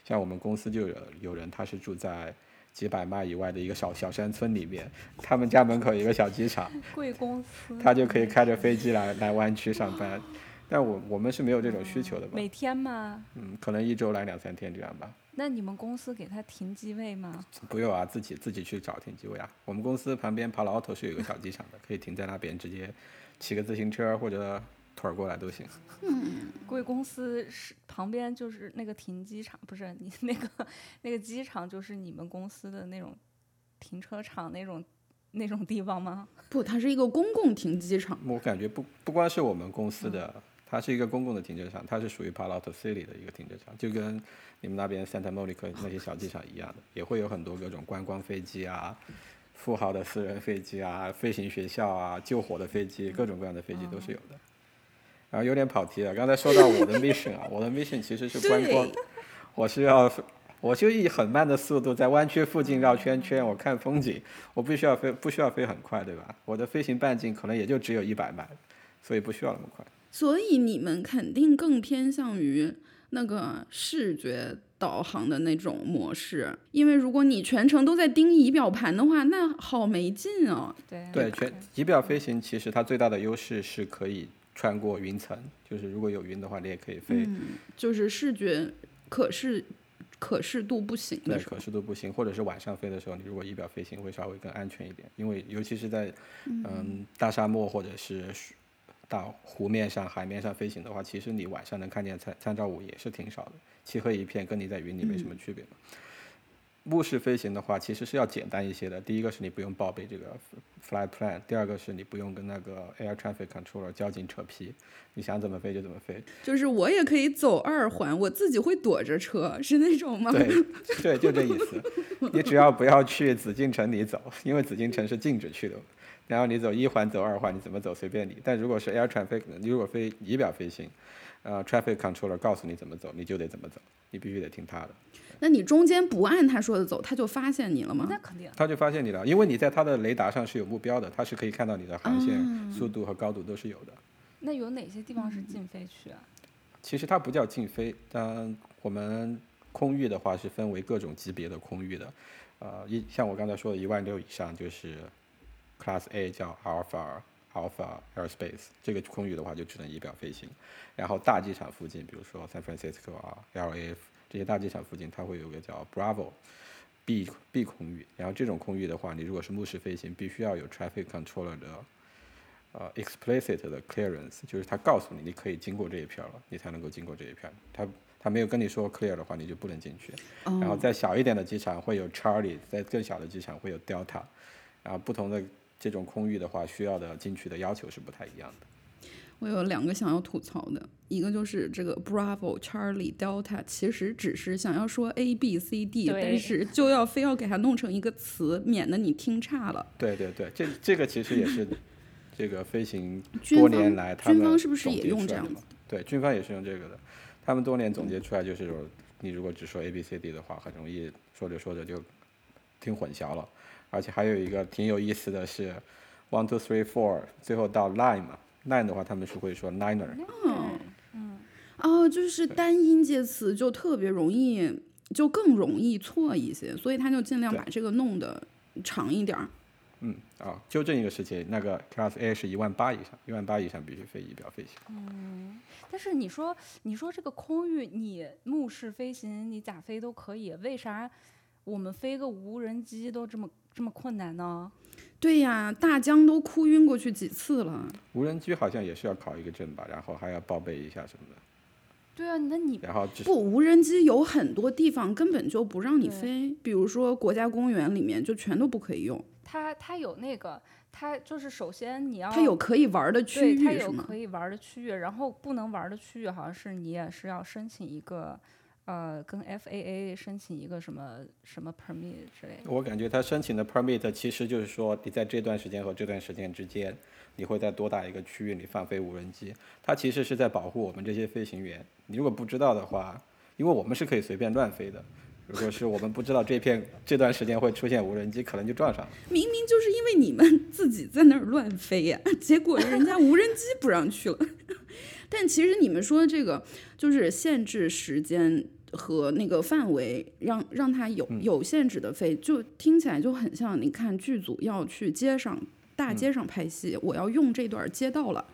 Speaker 3: 像我们公司就有有人他是住在几百迈以外的一个小小山村里面，他们家门口有一个小机场，
Speaker 1: 贵公司
Speaker 3: 他就可以开着飞机来来湾区上班。但我我们是没有这种需求的吧，
Speaker 1: 每天吗？
Speaker 3: 嗯，可能一周来两三天这样吧。
Speaker 1: 那你们公司给他停机位吗？
Speaker 3: 不用啊，自己自己去找停机位啊。我们公司旁边 Palo Alto 是有个小机场的，可以停在那边，直接骑个自行车或者腿儿过来都行。
Speaker 1: 贵公司是旁边就是那个停机场，不是你那个那个机场，就是你们公司的那种停车场那种那种地方吗？
Speaker 2: 不，它是一个公共停机场，
Speaker 3: 我感觉不不光是我们公司的，它是一个公共的停车场，它是属于 Palo Alto City 的一个停车场，就跟你们那边 Santa Monica 那些小机场一样的，也会有很多各种观光飞机啊。富豪的私人飞机啊，飞行学校啊，救火的飞机，各种各样的飞机都是有的。然后有点跑题了，刚才说到我的 mission 啊，我的 mission 其实是观光，我是要，我就以很慢的速度在湾区附近绕圈圈，我看风景，我不需要飞，不需要飞很快，对吧？我的飞行半径可能也就只有一百迈，所以不需要那么快。
Speaker 2: 所以你们肯定更偏向于那个视觉导航的那种模式，因为如果你全程都在盯仪表盘的话，那好没劲哦。
Speaker 1: 对
Speaker 3: 对，全仪表飞行其实它最大的优势是可以穿过云层，就是如果有云的话，你也可以飞。
Speaker 2: 嗯，就是视觉可视可视度不行
Speaker 3: 对，可，视度不行，或者是晚上飞的时候，你如果仪表飞行会稍微更安全一点，因为尤其是在嗯大沙漠或者是水大湖面上、海面上飞行的话，其实你晚上能看见参参照物也是挺少的，漆黑一片，跟你在云里没什么区别嘛。目视飞行的话，其实是要简单一些的。第一个是你不用报备这个 flight plan，第二个是你不用跟那个 air traffic controller 交警扯皮，你想怎么飞就怎么飞。
Speaker 2: 就是我也可以走二环，我自己会躲着车，是那种吗？
Speaker 3: 对对，就这意思。你只要不要去紫禁城里走，因为紫禁城是禁止去的。然后你走一环走二环，你怎么走随便你。但如果是 air traffic，你如果飞仪表飞行，呃，traffic controller 告诉你怎么走，你就得怎么走，你必须得听他的。
Speaker 2: 那你中间不按他说的走，他就发现你了吗？
Speaker 1: 那肯定。
Speaker 3: 他就发现你了，因为你在他的雷达上是有目标的，他是可以看到你的航线、速度和高度都是有的。
Speaker 1: 那有哪些地方是禁飞区啊？
Speaker 3: 其实它不叫禁飞，但我们空域的话是分为各种级别的空域的，呃，一像我刚才说的一万六以上就是 Class A 叫 Alpha Alpha Airspace，这个空域的话就只能仪表飞行，然后大机场附近，比如说 San Francisco 啊、LA 这些大机场附近，它会有个叫 Bravo。B B 空域，然后这种空域的话，你如果是目视飞行，必须要有 traffic controller 的呃 explicit 的 clearance，就是他告诉你你可以经过这一片了，你才能够经过这一片。他他没有跟你说 clear 的话，你就不能进去。然后在小一点的机场会有 Charlie，在更小的机场会有 Delta，然后不同的这种空域的话，需要的进去的要求是不太一样的。
Speaker 2: 我有两个想要吐槽的，一个就是这个 Bravo Charlie Delta，其实只是想要说 A B C D，但是就要非要给它弄成一个词，免得你听差了。
Speaker 3: 对对对，这这个其实也是这个飞行
Speaker 2: 军
Speaker 3: 多年
Speaker 2: 方
Speaker 3: 来他们
Speaker 2: 军方是不是也用这样子？
Speaker 3: 对，军方也是用这个的。他们多年总结出来就是说，你如果只说 A B C D 的话，很容易说着说着就听混淆了。而且还有一个挺有意思的是，one two three four，最后到 nine 嘛，nine 的话他们是会说 liner。
Speaker 2: 哦，就是单音节词就特别容易，就更容易错一些，所以他就尽量把这个弄得长一点儿。
Speaker 3: 嗯啊，纠正一个事情，那个 Class A 是一万八以上，一万八以上必须飞仪表飞行。
Speaker 1: 嗯但是你说，你说这个空域，你目视飞行，你咋飞都可以，为啥我们飞个无人机都这么这么困难呢？
Speaker 2: 对呀，大疆都哭晕过去几次了。
Speaker 3: 无人机好像也需要考一个证吧，然后还要报备一下什么的，
Speaker 1: 对啊，那你
Speaker 3: 然后
Speaker 2: 不，无人机有很多地方根本就不让你飞，比如说国家公园里面就全都不可以用，
Speaker 1: 它它有那个，它就是首先你要
Speaker 2: 它有可以玩的区域，它？
Speaker 1: 有可以玩儿的区域，然后不能玩儿的区域好像是你也是要申请一个，呃，跟 FAA 申请一个什么什么 permit 之类的。
Speaker 3: 我感觉他申请的 permit 其实就是说，你在这段时间和这段时间之间，你会在多大一个区域里放飞无人机？它其实是在保护我们这些飞行员。你如果不知道的话，因为我们是可以随便乱飞的。如果是我们不知道这片这段时间会出现无人机，可能就撞上了。
Speaker 2: 明明就是因为你们 自己在那儿乱飞呀，结果人家无人机不让去了。但其实你们说的这个就是限制时间和那个范围，让让它有有限制的飞，就听起来就很像你看剧组要去街上大街上拍戏，我要用这段街道了。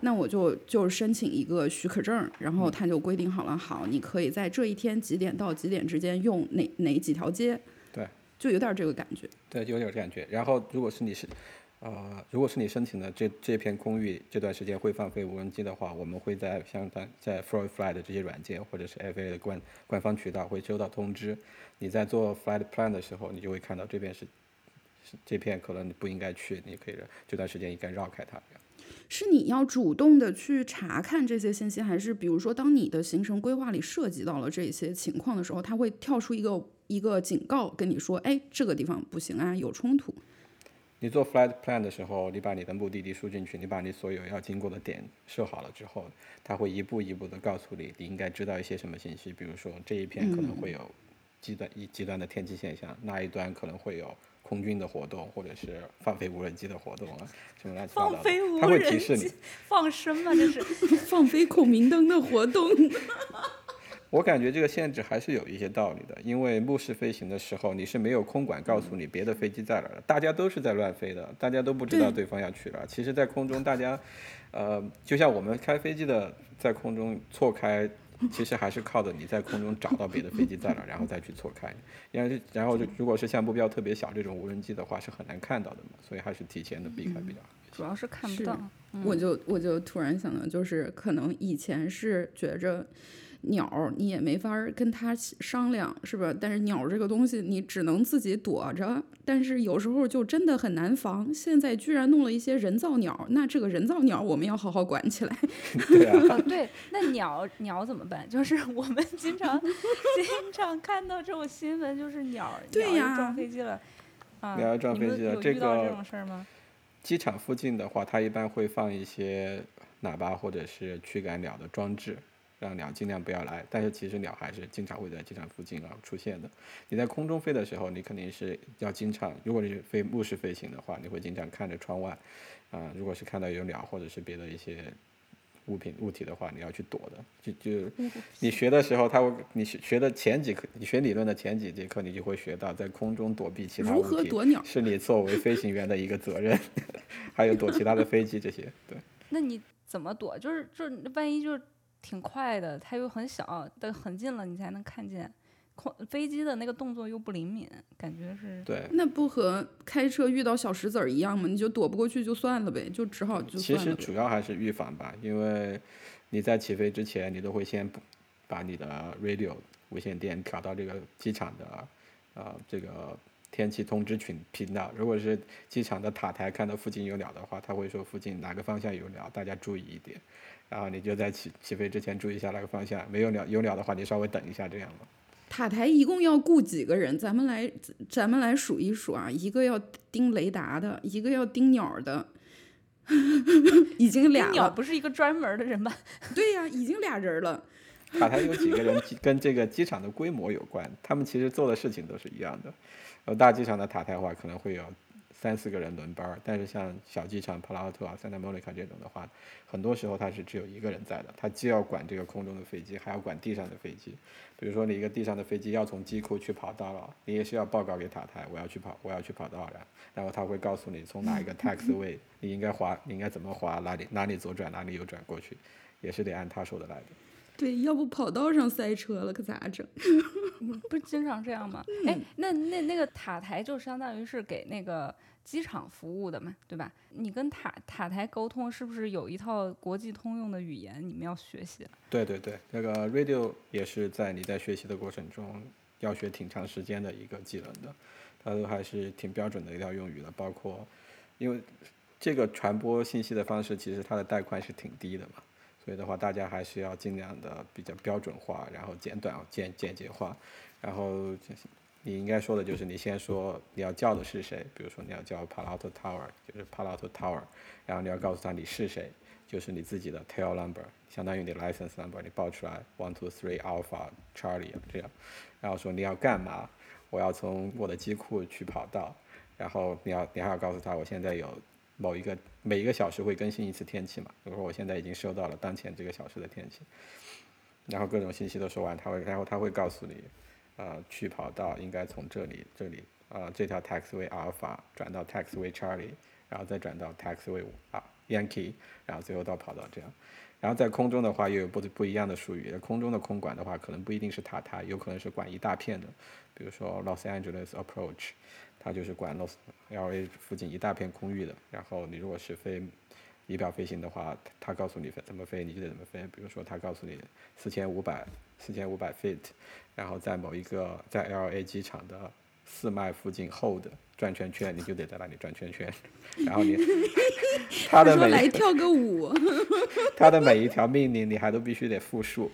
Speaker 2: 那我就就申请一个许可证，然后他就规定好了，好，你可以在这一天几点到几点之间用哪哪几条街，
Speaker 3: 对，
Speaker 2: 就有点这个感觉。
Speaker 3: 对，就有点感觉。然后，如果是你是，呃，如果是你申请的这这片空域这段时间会放飞无人机的话，我们会在像在在 Fly Fly 的这些软件或者是 FA 的官官方渠道会收到通知。你在做 flight plan 的时候，你就会看到这边是这片可能你不应该去，你可以这段时间应该绕开它。
Speaker 2: 是你要主动的去查看这些信息，还是比如说，当你的行程规划里涉及到了这些情况的时候，它会跳出一个一个警告，跟你说，哎，这个地方不行啊，有冲突。
Speaker 3: 你做 flight plan 的时候，你把你的目的地输进去，你把你所有要经过的点设好了之后，它会一步一步的告诉你，你应该知道一些什么信息，比如说这一片可能会有极端一极端的天气现象，那一端可能会有空军的活动，或者是放飞无人机的活动啊，什么乱七八糟的，
Speaker 1: 放飞无
Speaker 3: 它会提示你。
Speaker 1: 放生吗？这是
Speaker 2: 放飞孔明灯的活动，
Speaker 3: 我感觉这个限制还是有一些道理的，因为目视飞行的时候，你是没有空管告诉你别的飞机在哪儿的，大家都是在乱飞的，大家都不知道对方要去哪儿。其实，在空中，大家，呃，就像我们开飞机的，在空中错开，其实还是靠着你在空中找到别的飞机在哪儿，然后再去错开。因为然后就如果是像目标特别小这种无人机的话，是很难看到的嘛，所以还是提前的避开比较好。
Speaker 1: 主要是看不
Speaker 2: 是
Speaker 1: 到。
Speaker 2: 我就我就突然想到，就是可能以前是觉着鸟儿你也没法儿跟它商量，是吧？但是鸟儿这个东西你只能自己躲着，但是有时候就真的很难防。现在居然弄了一些人造鸟，那这个人造鸟我们要好好管起来。
Speaker 3: 对啊，
Speaker 1: 呃，对，那鸟鸟怎么办？就是 我们经常经常看到这种新闻，就是鸟
Speaker 2: 对呀
Speaker 1: 撞飞机了。啊，
Speaker 3: 鸟儿撞飞机了这
Speaker 1: 有遇到这
Speaker 3: 个
Speaker 1: 种事儿吗？
Speaker 3: 机场附近的话，它一般会放一些喇叭或者是驱赶鸟的装置，让鸟尽量不要来。但是其实鸟还是经常会在机场附近啊出现的。你在空中飞的时候，你肯定是要经常，如果你是飞目视飞行的话，你会经常看着窗外，啊、如果是看到有鸟或者是别的一些物品物体的话，你要去躲的。就就你学的时候，他会你学学的前几课，你学理论的前几节课，你就会学到在空中躲避其他
Speaker 2: 如
Speaker 3: 物体
Speaker 2: 何躲鸟
Speaker 3: 是你作为飞行员的一个责任，还有躲其他的飞机这些。对，
Speaker 1: 那你怎么躲？就是就是万一就是挺快的，它又很小，但很近了你才能看见。空飞机的那个动作又不灵敏，感觉是
Speaker 3: 对，
Speaker 2: 那不和开车遇到小石子儿一样吗？你就躲不过去就算了呗，就只好就
Speaker 3: 其实
Speaker 2: 算了呗。
Speaker 3: 主要还是预防吧，因为你在起飞之前，你都会先不把你的 radio 无线电调到这个机场的呃这个天气通知群频道。如果是机场的塔台看到附近有鸟的话，他会说附近哪个方向有鸟，大家注意一点。然后你就在起起飞之前注意一下那个方向，没有鸟有鸟的话，你稍微等一下这样吧。
Speaker 2: 塔台一共要雇几个人？咱们来咱们来数一数啊，一个要盯雷达的，一个要盯鸟的，已经俩了。
Speaker 1: 鸟不是一个专门的人吧？
Speaker 2: 对呀、已经俩人了。
Speaker 3: 塔台有几个人跟这个机场的规模有关，他们其实做的事情都是一样的。呃，大机场的塔台的话可能会有三四个人轮班儿，但是像小机场 Palo Alto 啊、Santa Monica 这种的话，很多时候他是只有一个人在的，他既要管这个空中的飞机，还要管地上的飞机。比如说你一个地上的飞机要从机库去跑道了，你也是要报告给塔台，我要去跑，我要去跑道了，然后他会告诉你从哪一个 taxiway 你应该滑，你应该怎么滑，哪里哪里左转，哪里右转过去，也是得按他说的来的。
Speaker 2: 对，要不跑道上塞车了，可咋整？
Speaker 1: 不是经常这样吗？哎，那那那个塔台就相当于是给那个机场服务的嘛，对吧？你跟塔塔台沟通是不是有一套国际通用的语言你们要学习？
Speaker 3: 对对对，那个 radio 也是在你在学习的过程中要学挺长时间的一个技能的，它都还是挺标准的一套用语的，包括因为这个传播信息的方式，其实它的带宽是挺低的嘛，所以的话，大家还是要尽量的比较标准化，然后简短简简洁化，然后你应该说的就是你先说你要叫的是谁，比如说你要叫 Palo Alto Tower，就是 Palo Alto Tower，然后你要告诉他你是谁，就是你自己的 tail number，相当于你 license number，你报出来 one two three alpha Charlie 这样，然后说你要干嘛，我要从我的机库去跑道，然后你要你还要告诉他我现在有某一个每一个小时会更新一次天气嘛，比如说我现在已经收到了当前这个小时的天气，然后各种信息都说完，他会然后他会告诉你，呃，去跑道应该从这里这里呃这条 taxiway alpha 转到 taxiway Charlie，然后再转到 taxiway 啊 Yankee，然后最后到跑道这样。然后在空中的话，又有不不一样的术语。空中的空管的话，可能不一定是塔台，有可能是管一大片的。比如说 Los Angeles Approach，它就是管 Los LA 附近一大片空域的。然后你如果是飞仪表飞行的话，它告诉你怎么飞，你就得怎么飞。比如说它告诉你四千五百四千五百 feet，然后在某一个在 LA 机场的四麦附近 hold 转圈圈，你就得在那里转圈圈。然后你 它的每一
Speaker 2: 说来跳个舞，
Speaker 3: 它的每一条命令你还都必须得复述，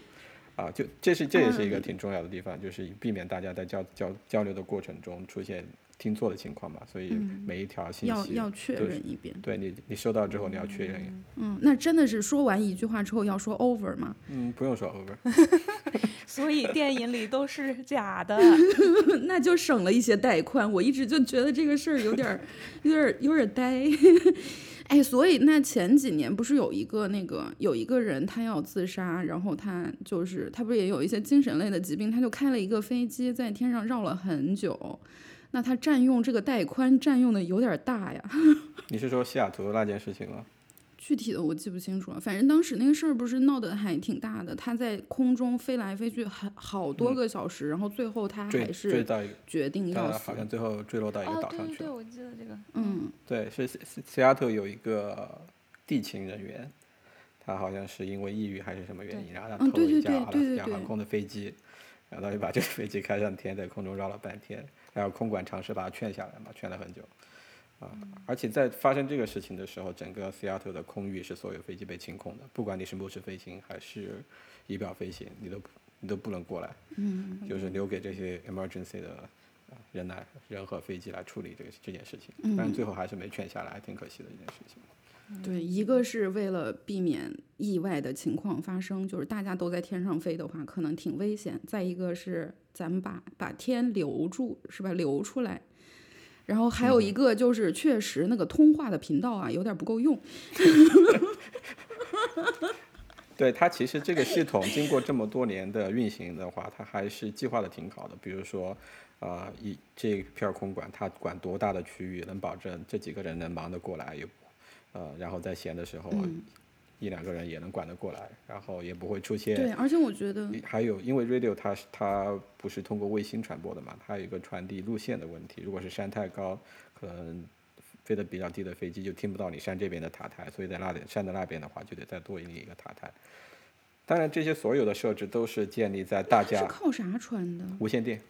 Speaker 3: 啊，就这是这也是一个挺重要的地方，就是避免大家在交交交流的过程中出现听错的情况嘛，所以每一条信
Speaker 2: 要
Speaker 3: 息
Speaker 2: 要要
Speaker 3: 确
Speaker 2: 认一遍。
Speaker 3: 对你你收到之后你要确认，
Speaker 2: 嗯，那真的是说完一句话之后要说 over 吗？
Speaker 3: 嗯，不用说 over，
Speaker 1: 所以电影里都是假的。
Speaker 2: 那就省了一些带宽。我一直就觉得这个事儿有点儿、有点儿、有点儿呆。哎，所以那前几年不是有一个那个有一个人他要自杀，然后他就是他不是也有一些精神类的疾病，他就开了一个飞机在天上绕了很久。那他占用这个带宽占用的有点儿大呀，
Speaker 3: 你是说西雅图那件事情吗？
Speaker 2: 具体的我记不清楚了。反正当时那个事儿不是闹得还挺大的，他在空中飞来飞去很好多个小时，然后最后他
Speaker 3: 坠坠
Speaker 2: 还是
Speaker 3: 到一个，
Speaker 2: 决定要死
Speaker 3: 它好。像最后坠落到一个
Speaker 1: 哦，对对对，
Speaker 3: 岛上去了。
Speaker 1: 我记得这个。
Speaker 2: 嗯，
Speaker 3: 对，是西西西雅图有一个地勤人员，他好像是因为抑郁还是什么原因，然后他
Speaker 2: 嗯对对
Speaker 3: 偷了一架阿拉
Speaker 2: 对对对对
Speaker 3: 斯加航空的飞机，然后他就把这个飞机开上天，在空中绕了半天，然后空管尝试把他劝下来嘛，劝了很久。啊，而且在发生这个事情的时候，整个 Seattle 的空域是所有飞机被清空的，不管你是目视飞行还是仪表飞行，你都你都不能过来，嗯，就是留给这些 emergency 的呃人来人和飞机来处理这个这件事情，但是最后还是没劝下来，挺可惜的一件事情。
Speaker 2: 对，一个是为了避免意外的情况发生，就是大家都在天上飞的话，可能挺危险；再一个是咱们把把天留住，是吧？留出来。然后还有一个就是，确实那个通话的频道啊，有点不够用。
Speaker 3: 对它其实这个系统经过这么多年的运行的话，它还是计划的挺好的。比如说，呃，一这片儿空管它管多大的区域，能保证这几个人能忙得过来，也呃，然后在闲的时候、一两个人也能管得过来，然后也不会出现
Speaker 2: 对，而且我觉得，
Speaker 3: 还有，因为 radio 它是它不是通过卫星传播的嘛，它有一个传递路线的问题。如果是山太高，可能飞得比较低的飞机就听不到你山这边的塔台，所以在那里山的那边的话，就得再多另一个塔台。当然，这些所有的设置都是建立在大家
Speaker 2: 是
Speaker 3: 家
Speaker 2: 靠啥传的？
Speaker 3: 无线电，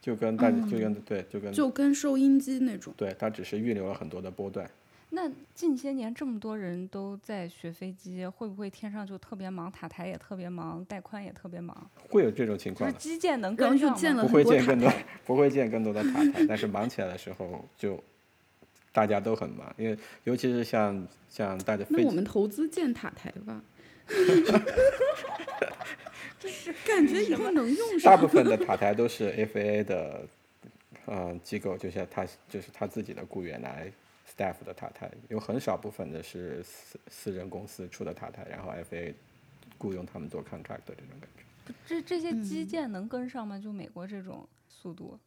Speaker 3: 就跟大就跟对就跟
Speaker 2: 就跟收音机那种。
Speaker 3: 对，它只是预留了很多的波段。
Speaker 1: 那近些年这么多人都在学飞机，会不会天上就特别忙，塔台也特别忙，带宽也特别忙？
Speaker 3: 会有这种情
Speaker 1: 就是
Speaker 3: 况的，
Speaker 1: 基建能跟上吗？
Speaker 2: 就建了
Speaker 3: 不会建更多，不会建更多的塔台，但是忙起来的时候就大家都很忙，因为尤其是像像大家飞机
Speaker 2: 那我们投资建塔台吧。是感觉以后能用上。
Speaker 3: 大部分的塔台都是 FAA 的，呃，机构，就像他就是他自己的雇员来 staff 的塔台，有很少部分的是私私人公司出的塔台，然后 FAA 雇佣他们做 contract 的这种感觉。
Speaker 1: 这这些基
Speaker 2: 嗯
Speaker 1: 建能跟上吗？就美国这种速度，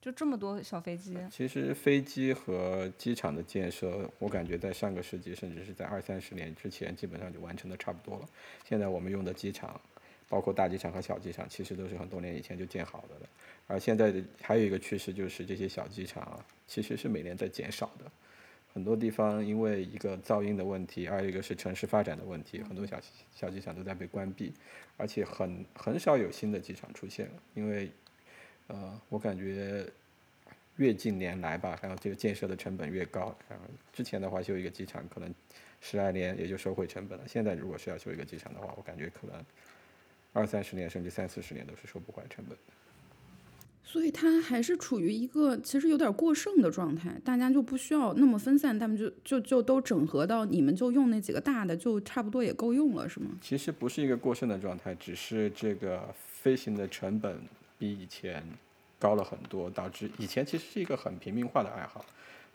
Speaker 1: 就这么多小飞机，
Speaker 3: 其实飞机和机场的建设，我感觉在上个世纪，甚至是在二三十年之前，基本上就完成的差不多了。现在我们用的机场，包括大机场和小机场，其实都是很多年以前就建好的了。而现在的还有一个趋势就是，这些小机场啊，其实是每年在减少的。很多地方因为一个噪音的问题，二一个是城市发展的问题，很多小小机场都在被关闭，而且很很少有新的机场出现了，因为呃，我感觉越近年来吧，还有这个建设的成本越高。然后之前的话修一个机场可能十来年也就收回成本了，现在如果是要修一个机场的话，我感觉可能二三十年甚至三四十年都是收不回成本的。
Speaker 2: 所以它还是处于一个其实有点过剩的状态，大家就不需要那么分散，他们就就就都整合到你们就用那几个大的，就差不多也够用了，是吗？
Speaker 3: 其实不是一个过剩的状态，只是这个飞行的成本比以前高了很多，导致以前其实是一个很平民化的爱好，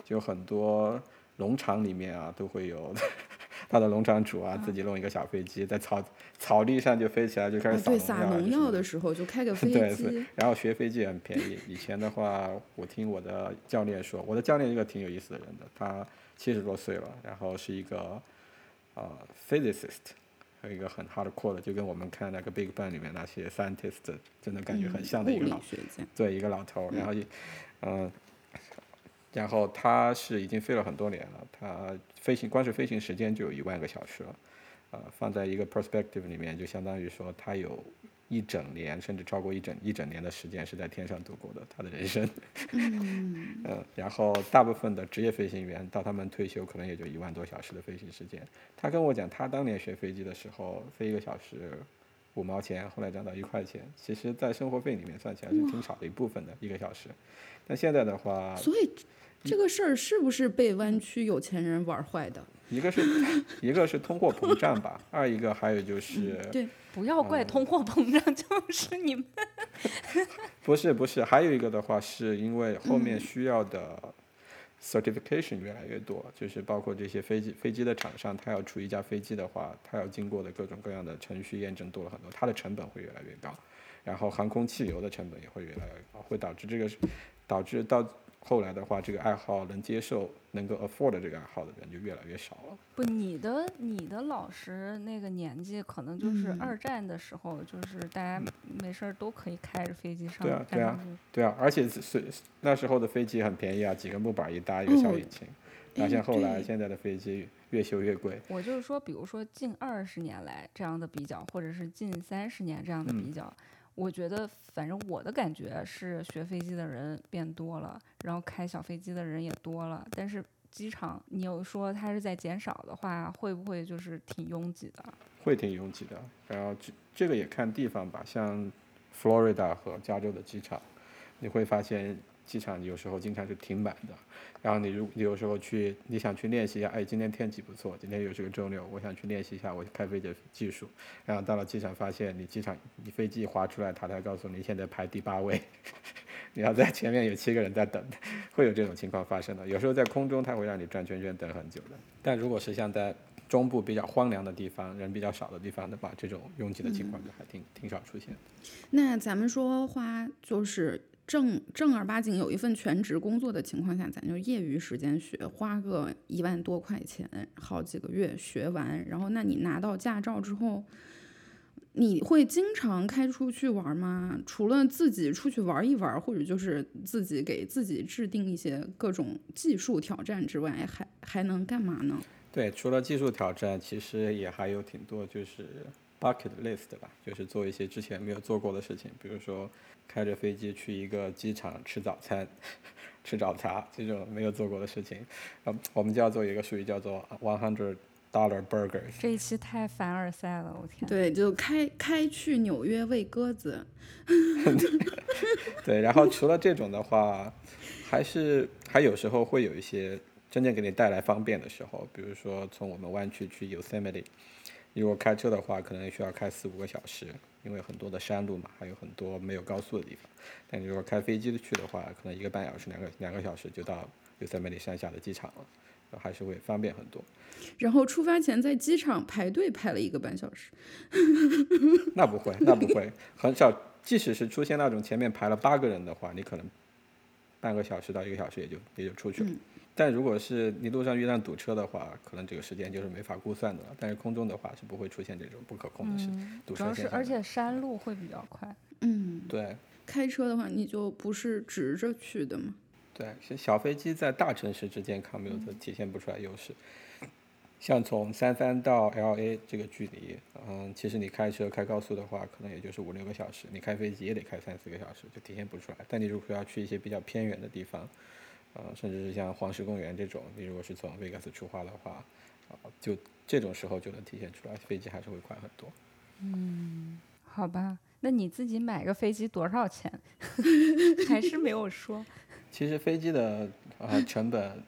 Speaker 3: 就很多农场里面啊都会有他的农场主啊自己弄一个小飞机，在草草地上就飞起来就开
Speaker 2: 啊，
Speaker 3: 始
Speaker 2: 对，撒农
Speaker 3: 农药
Speaker 2: 药的时候就开个 飞机。
Speaker 3: 对，，然后学飞机也很便宜。以前的话，我听我的教练说，我的教练是一个挺有意思的人的，他七十多岁了，然后是一个呃 physicist，还有一个很 hardcore 的，就跟我们看那个 Big Bang 里面那些 scientist 真的感觉很
Speaker 2: 嗯
Speaker 3: 像的一个老对，一个老头，然后也，嗯、然后他是已经飞了很多年了，他飞行光是飞行时间就有一万个小时了，呃，放在一个 perspective 里面，就相当于说他有一整年甚至超过一整一整年的时间是在天上度过的，他的人生，
Speaker 2: 嗯，
Speaker 3: 嗯，然后大部分的职业飞行员到他们退休可能也就一万多小时的飞行时间。他跟我讲，他当年学飞机的时候，飞一个小时五毛钱，后来涨到一块钱，其实在生活费里面算起来是挺少的一部分的一个小时。但现在的话，
Speaker 2: 所以这个事儿是不是被湾区有钱人玩坏的？
Speaker 3: 一个是一个是通货膨胀吧，二一个还有就是
Speaker 2: 对，
Speaker 1: 不要怪通货膨胀，就是你们
Speaker 3: 不是不是，还有一个的话是因为后面需要的 certification 越来越多，就是包括这些飞机飞机的厂商，他要出一架飞机的话，他要经过的各种各样的程序验证多了很多，它的成本会越来越高，然后航空汽油的成本也会越来越高，会导致这个导致到后来的话，这个爱好能接受、能够 afford 这个爱好的人就越来越少了。
Speaker 1: 不，你的你的老师那个年纪，可能就是
Speaker 2: 嗯
Speaker 1: 二战的时候，就是大家没事儿都可以开着飞机上
Speaker 3: 对啊对啊对啊，而且是那时候的飞机很便宜啊，几个木板一搭，一个小
Speaker 2: 哦
Speaker 3: 引擎。那
Speaker 2: 哎
Speaker 3: 像后来现在的飞机越修越贵，
Speaker 1: 我就是说，比如说近二十年来这样的比较，或者是近三十年这样的比
Speaker 3: 嗯
Speaker 1: 较，我觉得反正我的感觉是学飞机的人变多了，然后开小飞机的人也多了，但是机场你有说它是在减少的话，会不会就是挺拥挤的？
Speaker 3: 会挺拥挤的。然后这这个也看地方吧，像 Florida 和加州的机场，你会发现机场有时候经常是停满的。然后你如你有时候去，你想去练习一下，哎，今天天气不错，今天又是个周六，我想去练习一下我开飞机技术。然后到了机场，发现你机场你飞机一滑出来，塔台告诉你现在排第八位，你要在前面有七个人在等，会有这种情况发生的。有时候在空中，它会让你转圈圈等很久的。但如果是像在中部比较荒凉的地方，人比较少的地方的话，这种拥挤的情况就还挺、挺少出现的。
Speaker 2: 那咱们说花就是正正儿八经有一份全职工作的情况下，咱就业余时间学，花个一万多块钱，好几个月学完，然后那你拿到驾照之后，你会经常开出去玩吗？除了自己出去玩一玩，或者就是自己给自己制定一些各种技术挑战之外，还还能干嘛呢？
Speaker 3: 对，除了技术挑战，其实也还有挺多，就是 bucket list 吧，就是做一些之前没有做过的事情，比如说开着飞机去一个机场吃早餐、吃早茶这种没有做过的事情。呃，我们就要做一个术语叫做 one hundred dollar burgers。
Speaker 1: 这一期太凡尔赛了，我天！
Speaker 2: 对，就开开去纽约喂鸽子。
Speaker 3: 对，然后除了这种的话，还是还有时候会有一些真正给你带来方便的时候，比如说从我们湾区去 Yosemite，如果开车的话，可能需要开四五个小时，因为很多的山路嘛，还有很多没有高速的地方。但你如果开飞机去的话，可能一个半小时、两个两个小时就到 Yosemite 山下的机场了，还是会方便很多。
Speaker 2: 然后出发前在机场排队排了一个半小时。
Speaker 3: 那不会，那不会，很少。即使是出现那种前面排了八个人的话，你可能半个小时到一个小时也就也就出去了。但如果是你路上遇到堵车的话，可能这个时间就是没法估算的了。但是空中的话是不会出现这种不可控的事，堵车
Speaker 1: 主要是而且山路会比较快。
Speaker 2: 嗯，
Speaker 3: 对
Speaker 2: 开车的话你就不是直着去的嘛。
Speaker 3: 对，是小飞机在大城市之间 commute 体现不出来优势。像从三藩到 L A 这个距离，嗯，其实你开车开高速的话，可能也就是五六个小时；你开飞机也得开三四个小时，就体现不出来。但你如果要去一些比较偏远的地方，呃，甚至是像黄石公园这种，你如果是从 Vegas 出发的话，啊，就这种时候就能体现出来，飞机还是会快很多。
Speaker 1: 嗯，好吧，那你自己买个飞机多少钱？还是没有说。
Speaker 3: 其实飞机的呃成本。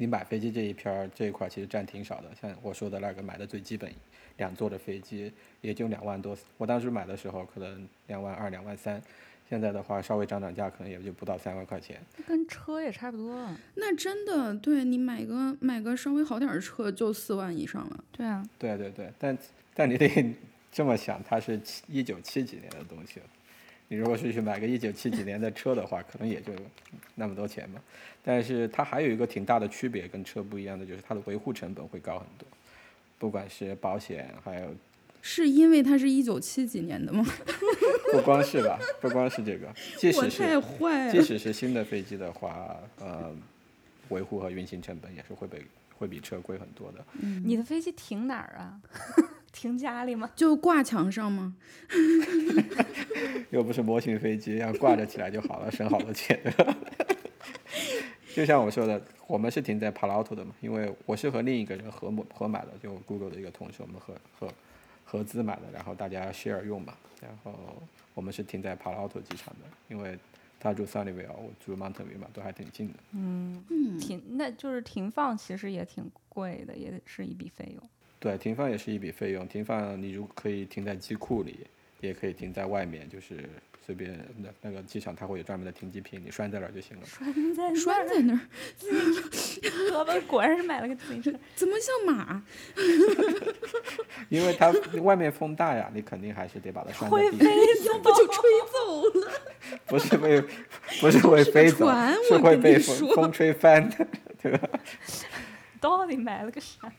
Speaker 3: 你买飞机这一片儿这一块其实占挺少的，像我说的那个买的最基本两座的飞机也就两万多，我当时买的时候可能两万二、两万三，现在的话稍微涨涨价，可能也就不到三万块钱。
Speaker 1: 跟车也差不多。
Speaker 2: 那真的，对你买个买个稍微好点儿的车就四万以上了。
Speaker 1: 对啊。
Speaker 3: 对对对，但但你得 这么想，它是一九七几年的东西了。你如果是去买个一九七几 年的车的话，可能也就那么多钱嘛。但是它还有一个挺大的区别，跟车不一样的就是它的维护成本会高很多，不管是保险还有。
Speaker 2: 是因为它是一九七几年的吗？
Speaker 3: 不光是吧，不光是这个，即使是
Speaker 2: 太坏了。
Speaker 3: 即使是新的飞机的话，呃，维护和运行成本也是会被会比车贵很多的。
Speaker 2: 嗯。
Speaker 1: 你的飞机停哪儿啊？停家里吗？
Speaker 2: 就挂墙上吗？
Speaker 3: 又不是模型飞机，要挂着起来就好了，省好多钱。就像我说的，我们是停在帕劳特的嘛，因为我是和另一个人合买合买的，就 Google 的一个同事，我们合合合资买的，然后大家 share 用嘛。然后我们是停在帕劳特机场的，因为他住 Sunnyvale，我住 Mountain View 嘛，都还挺近的。
Speaker 1: 嗯嗯，停那就是停放，其实也挺贵的，也是一笔费用。
Speaker 3: 对，停放也是一笔费用。停放你如果可以停在机库里，也可以停在外面，就是随便那那个机场它会有专门的停机坪，你拴在那儿就行了。
Speaker 1: 拴在
Speaker 2: 拴在那儿，
Speaker 1: 自行车。我们果然是买了个自行车。
Speaker 2: 怎么像马？
Speaker 3: 因为它外面风大呀，你肯定还是得把它拴在地
Speaker 1: 上。会飞
Speaker 2: 走 不就吹走了？
Speaker 3: 不是会，不是会飞走，是会被风风吹翻的，对吧？
Speaker 1: 到底买了个啥？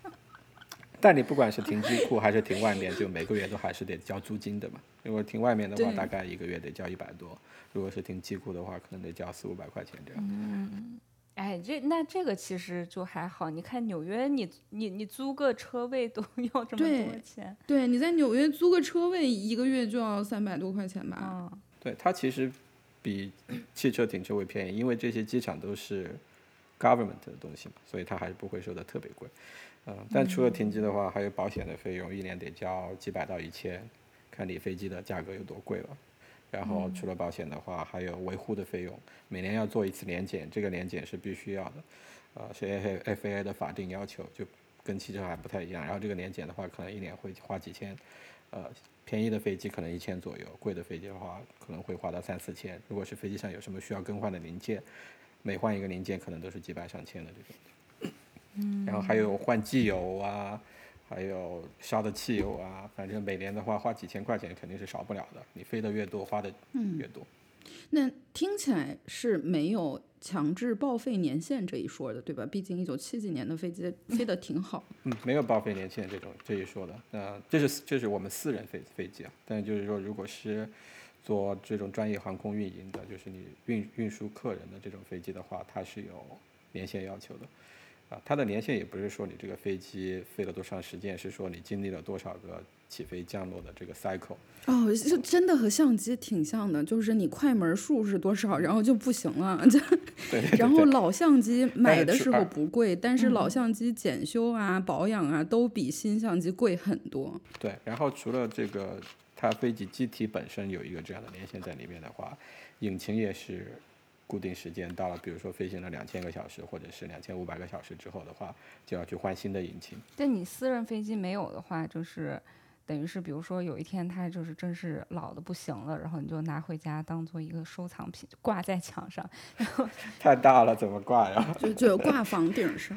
Speaker 3: 但你不管是停机库还是停外面，就每个月都还是得交租金的嘛。如果停外面的话，大概一个月得交一百多；如果是停机库的话，可能得交四五百块钱这样。
Speaker 1: 嗯，哎，这那这个其实就还好。你看纽约，你你你租个车位都要这么多钱。
Speaker 2: 对，你在纽约租个车位一个月就要三百多块钱吧？
Speaker 1: 嗯，
Speaker 3: 对，它其实比汽车停车位便宜，因为这些机场都是 government 的东西嘛，所以它还是不会收的特别贵。嗯，但除了停机的话，还有保险的费用，一年得交几百到一千，看你飞机的价格有多贵了。然后除了保险的话，还有维护的费用，每年要做一次年检，这个年检是必须要的，呃，是 F A A 的法定要求，就跟汽车还不太一样。然后这个年检的话，可能一年会花几千，呃，便宜的飞机可能一千左右，贵的飞机的话可能会花到三四千。如果是飞机上有什么需要更换的零件，每换一个零件可能都是几百上千的这种。然后还有换机油啊，还有烧的汽油啊，反正每年的话花几千块钱肯定是少不了的。你飞的越多，花的越多。
Speaker 2: 那听起来是没有强制报废年限这一说的，对吧？毕竟一九七几年的飞机飞得挺好。
Speaker 3: 嗯，没有报废年限这种这一说的。那这是这是我们私人飞飞机啊，但就是说，如果是做这种专业航空运营的，就是你运运输客人的这种飞机的话，它是有年限要求的。啊，它的年限也不是说你这个飞机飞了多长时间，是说你经历了多少个起飞降落的这个 cycle。
Speaker 2: 哦，就真的和相机挺像的，就是你快门数是多少，然后就不行了。就
Speaker 3: 对对对
Speaker 2: 然后老相机买的时候不贵，但是老相机检修啊、保养啊都比新相机贵很多。
Speaker 3: 对，然后除了这个，它飞机机体本身有一个这样的年限在里面的话，引擎也是固定时间到了，比如说飞行了两千个小时或者是两千五百个小时之后的话，就要去换新的引擎。
Speaker 1: 但你私人飞机没有的话，就是等于是，比如说有一天它就是真是老的不行了，然后你就拿回家当做一个收藏品，挂在墙上。
Speaker 3: 太大了，怎么挂呀？
Speaker 2: 就就挂房顶上。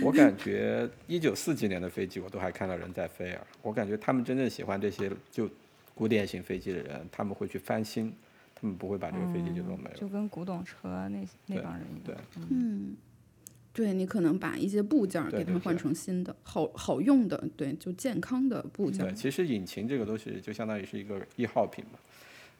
Speaker 3: 我感觉一九四几年的飞机我都还看到人在飞啊，我感觉他们真正喜欢这些就古典型飞机的人，他们会去翻新，他们不会把这个飞机就弄没了。
Speaker 1: 就跟古董车那那帮人一样。
Speaker 3: 对
Speaker 2: 嗯，对你可能把一些部件给它换成新的，好好用的，对，就健康的部件
Speaker 3: 对，其实引擎这个东西就相当于是一个易耗品嘛。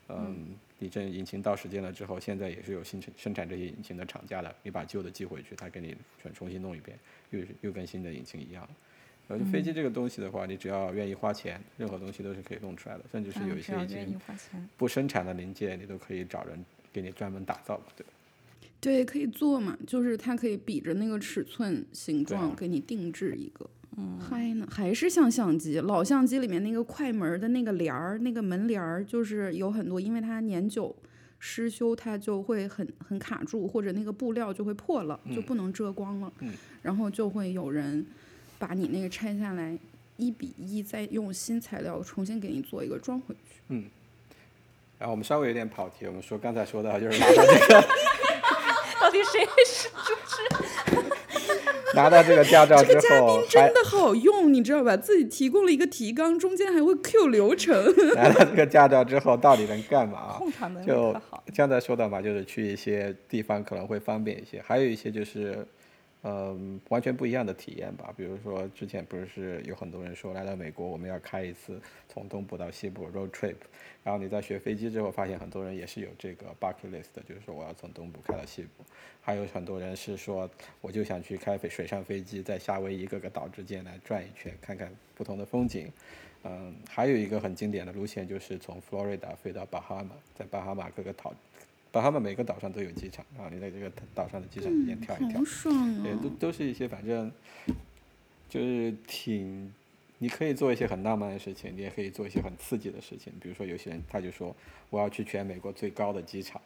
Speaker 3: 嗯，你这引擎到时间了之后，现在也是有新生生产这些引擎的厂家的，你把旧的寄回去，他给你全重新弄一遍，又是又跟新的引擎一样。飞机这个东西的话，你只要愿意花钱，任何东西都是可以弄出来的，甚至是有
Speaker 1: 嗯
Speaker 3: 一些已经。不生产的零件，你都可以找人给你专门打造嘛，对吧？
Speaker 2: 对，可以做嘛，就是它可以比着那个尺寸、形状给你定制一个。嗯，嗨呢，还是像相机，老相机里面那个快门的那个帘儿，那个门帘儿，就是有很多，因为它年久失修，它就会很很卡住，或者那个布料就会破了，就不能遮光了。
Speaker 3: 嗯
Speaker 2: 然后就会有人把你那个拆下来，一比一再用新材料重新给你做一个装回去。
Speaker 3: 嗯然后我们稍微有点跑题，我们说刚才说到就是拿到这个
Speaker 1: 到底谁是
Speaker 3: 拿到这个驾照之
Speaker 2: 这个嘉
Speaker 3: 后
Speaker 2: 宾，真的好用，你知道吧？自己提供了一个提纲，中间还会 Q 流程。
Speaker 3: 拿到这个驾照之后到底能干嘛？就？刚才说到嘛，就是去一些地方可能会方便一些，还有一些就是，嗯、完全不一样的体验吧。比如说之前不是有很多人说来到美国我们要开一次从东部到西部 road trip，然后你在学飞机之后发现很多人也是有这个 bucket list，就是说我要从东部开到西部。还有很多人是说我就想去开飞水上飞机，在夏威夷各个岛之间来转一圈，看看不同的风景。嗯，还有一个很经典的路线就是从佛罗里达飞到巴哈马，在巴哈马各个岛，巴哈马每个岛上都有机场，啊你在这个岛上的机场里面跳一跳都
Speaker 2: 哦！
Speaker 3: 都是一些反正就是挺，你可以做一些很浪漫的事情，你也可以做一些很刺激的事情。比如说有些人他就说我要去全美国最高的机场，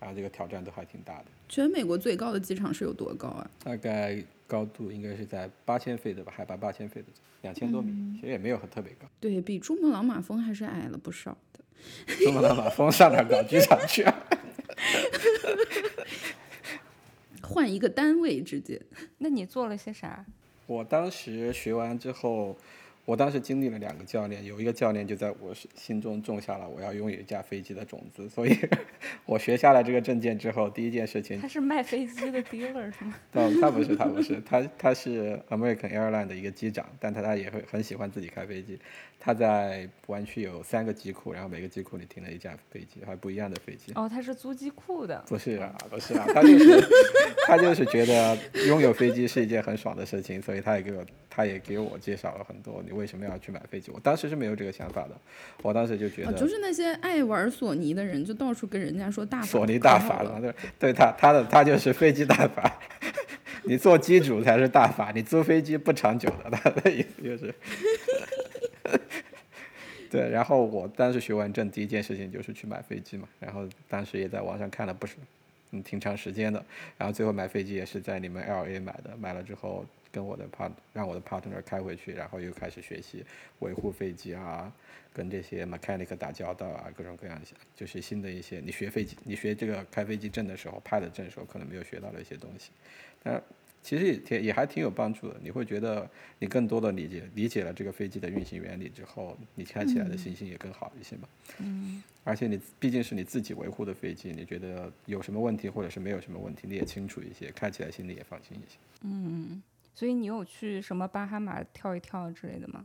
Speaker 3: 然后这个挑战都还挺大的，
Speaker 2: 全美国最高的机场是有多高啊？
Speaker 3: 大概高度应该是在八千费的吧，海拔八千费的，两千多米，其实也没有很特别高。
Speaker 2: 对比珠穆朗玛峰还是矮了不少的。
Speaker 3: 珠穆朗玛峰上哪儿搞机场去啊？
Speaker 2: 换一个单位之间。
Speaker 1: 那你做了些啥？
Speaker 3: 我当时学完之后，我当时经历了两个教练，有一个教练就在我心中种下了我要拥有一架飞机的种子，所以 我学下了这个证件之后，第一件事情
Speaker 1: 他是卖飞机的 dealer 是吗？
Speaker 3: 他 他不是他不是他他是 American Airline 的一个机长，但他他也会很喜欢自己开飞机。他在湾区有三个机库，然后每个机库里停了一架飞机，还不一样的飞机。
Speaker 1: 哦，他是租机库的。
Speaker 3: 不是啊，不是啊，他就是他就是觉得拥有飞机是一件很爽的事情，所以他也给我他也给我介绍了很多你为什么要去买飞机。我当时是没有这个想法的，我当时就觉
Speaker 2: 啊，
Speaker 3: 得
Speaker 2: 就是那些爱玩索尼的人，就到处跟人家说大法
Speaker 3: 索尼大法了，对对他他的他就是飞机大法，你做机主才是大法，你租飞机不长久的，他的意思就是。对，然后我当时学完证，第一件事情就是去买飞机嘛，然后当时也在网上看了不是，嗯，挺长时间的，然后最后买飞机也是在你们 L A 买的，买了之后跟我的 part 让我的 partner 开回去，然后又开始学习维护飞机啊，跟这些 mechanic 打交道啊，各种各样的，就是新的一些你学飞机，你学这个开飞机证的时候，派的证的时候可能没有学到的一些东西，但其实也挺也还挺有帮助的。你会觉得你更多的理解理解了这个飞机的运行原理之后，你开起来的信心也更好一些嘛。嗯。而且你毕竟是你自己维护的飞机，你觉得有什么问题或者是没有什么问题，你也清楚一些，开起来心里也放心一些。
Speaker 1: 嗯所以你有去什么巴哈马跳一跳之类的吗？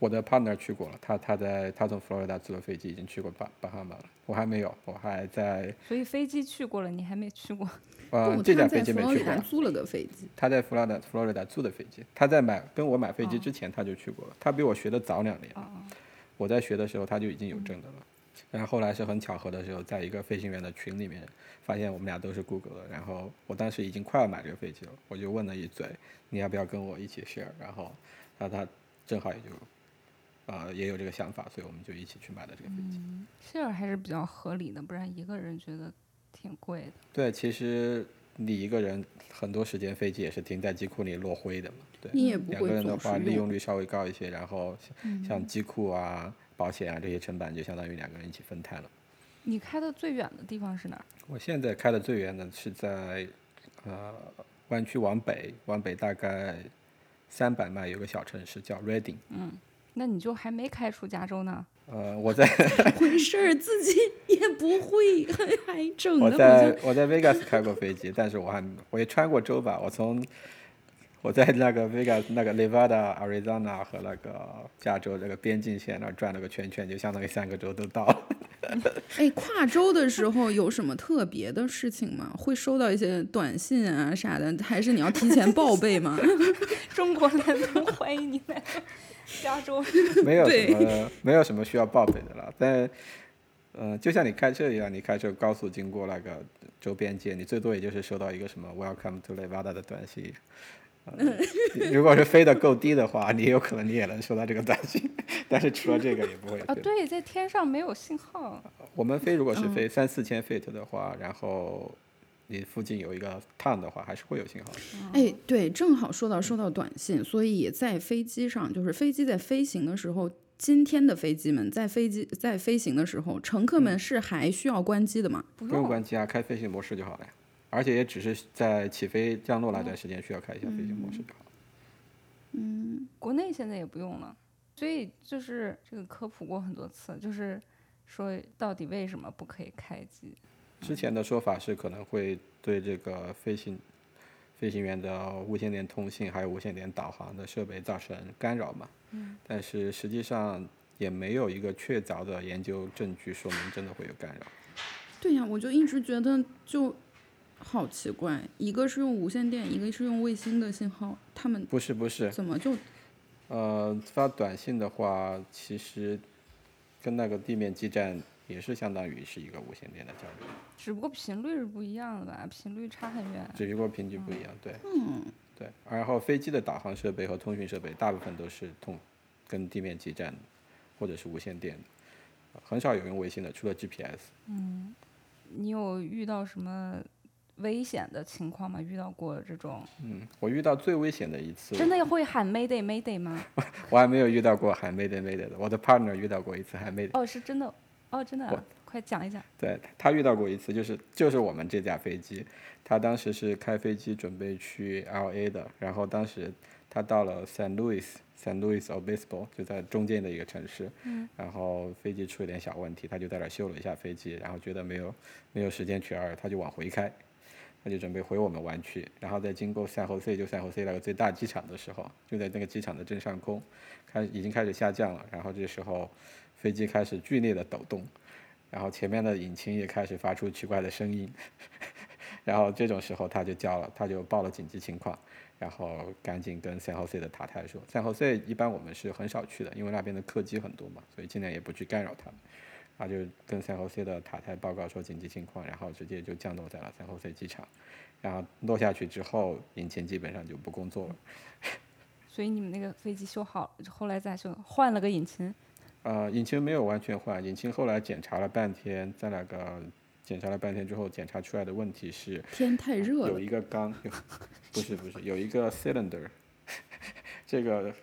Speaker 3: 我的 partner 去过了，他他在他从佛罗里达坐的飞机已经去过巴巴哈马了，我还没有，我还在
Speaker 1: 所以飞机去过了，你还没去过。
Speaker 3: 呃这架飞机没去过，
Speaker 2: 租了个飞机。
Speaker 3: 他在佛罗里达佛罗里达租的飞机，他在买跟我买飞机
Speaker 1: 哦
Speaker 3: 之前他就去过了，他比我学的早两年，
Speaker 1: 哦，
Speaker 3: 我在学的时候他就已经有证的了。然后后来是很巧合的时候，在一个飞行员的群里面发现我们俩都是 Google 的，然后我当时已经快要买这个飞机了，我就问了一嘴，你要不要跟我一起 share？然后他他正好也就呃也有这个想法，所以我们就一起去买的这个飞机。
Speaker 1: share 还是比较合理的，不然一个人觉得挺贵的。
Speaker 3: 对，其实你一个人很多时间飞机也是停在机库里落灰的嘛。对，
Speaker 2: 你也不
Speaker 3: 两个人的话，利用率稍微高一些，然后像像机库啊、保险啊这些成本就相当于两个人一起分摊了。
Speaker 1: 你开的最远的地方是哪儿？
Speaker 3: 我现在开的最远的是在呃湾区往北，往北大概三百迈有个小城市叫 Reading。
Speaker 1: 嗯那你就还没开出加州呢。
Speaker 3: 呃，我在
Speaker 2: 回事儿，自己也不会，还还整
Speaker 3: 我在我在 Vegas 开过飞机，但是我还我也穿过州吧，我从我在那个 Vegas 那个 Nevada、Arizona 和那个加州这个边境线那儿转了个圈圈，就相当于三个州都到了。
Speaker 2: 哎，跨州的时候有什么特别的事情吗？会收到一些短信啊啥的，还是你要提前报备吗？
Speaker 1: 中国男童欢迎你来加州。
Speaker 3: 没有什
Speaker 2: 对
Speaker 3: 么没有什么需要报备的了。但呃，就像你开车一样，你开车高速经过那个周边界，你最多也就是收到一个什么 “Welcome to Nevada” 的短信。呃如果是飞得够低的话，你有可能你也能收到这个短信，但是除了这个也不会 有
Speaker 1: 啊，对，在天上没有信号。
Speaker 3: 我们飞如果是飞三四千 feet 的话，然后你附近有一个 town 的话，还是会有信号的。
Speaker 2: 哎，对，正好说到收到短信，所以在飞机上，就是飞机在飞行的时候，今天的飞机们在飞机在飞行的时候，乘客们是还需要关机的吗？
Speaker 1: 不
Speaker 3: 不用关机啊，开飞行模式就好了呀。而且也只是在起飞降落那段时间需要开一下飞行模式就好了。
Speaker 1: 国内现在也不用了，所以就是这个科普过很多次，就是说到底为什么不可以开机？
Speaker 3: 之前的说法是可能会对这个飞行飞行员的无线电通信还有无线电导航的设备造成干扰嘛。嗯。但是实际上也没有一个确凿的研究证据说明真的会有干扰。
Speaker 2: 对呀，我就一直觉得就好奇怪，一个是用无线电，一个是用卫星的信号，他们
Speaker 3: 不是不是，
Speaker 2: 怎么就
Speaker 3: 呃，发短信的话，其实跟那个地面基站也是相当于是一个无线电的交流，
Speaker 1: 只不过频率是不一样的吧？频率差很远。
Speaker 3: 只不过频率不一样，对。
Speaker 2: 嗯
Speaker 3: 对，然后飞机的导航设备和通讯设备大部分都是通跟地面基站或者是无线电的，很少有用卫星的，除了 GPS。
Speaker 1: 嗯你有遇到什么危险的情况吗？遇到过这种
Speaker 3: 嗯，我遇到最危险的一次，
Speaker 1: 真的会喊 Mayday Mayday 吗？
Speaker 3: 我还没有遇到过喊 Mayday Mayday 的，我的 partner 遇到过一次喊 Mayday。
Speaker 1: 哦，是真的，哦，真的啊，快讲一讲。
Speaker 3: 对他遇到过一次，就是就是我们这架飞机，他当时是开飞机准备去 L A 的，然后当时他到了 San Luis，San Luis Obispo 就在中间的一个城市，嗯然后飞机出了点小问题，他就在那儿修了一下飞机，然后觉得没有没有时间去 L，他就往回开，他就准备回我们湾区，然后在经过赛后 C 就赛后 C 那个最大机场的时候，就在那个机场的正上空，开已经开始下降了，然后这时候飞机开始剧烈的抖动。然后前面的引擎也开始发出奇怪的声音，然后这种时候他就叫了，他就报了紧急情况，然后赶紧跟赛后 C 的塔台说赛后 C 一般我们是很少去的，因为那边的客机很多嘛，所以尽量也不去干扰他们。他就跟 San Jose 的塔台报告说紧急情况，然后直接就降落在了 San Jose 机场，然后落下去之后，引擎基本上就不工作了。
Speaker 1: 所以你们那个飞机修好，后来再修，换了个引擎。
Speaker 3: 呃，引擎没有完全换，引擎后来检查了半天，在那个检查了半天之后，检查出来的问题是
Speaker 2: 天太热了？
Speaker 3: 有一个缸，有不是不是有一个 cylinder，这个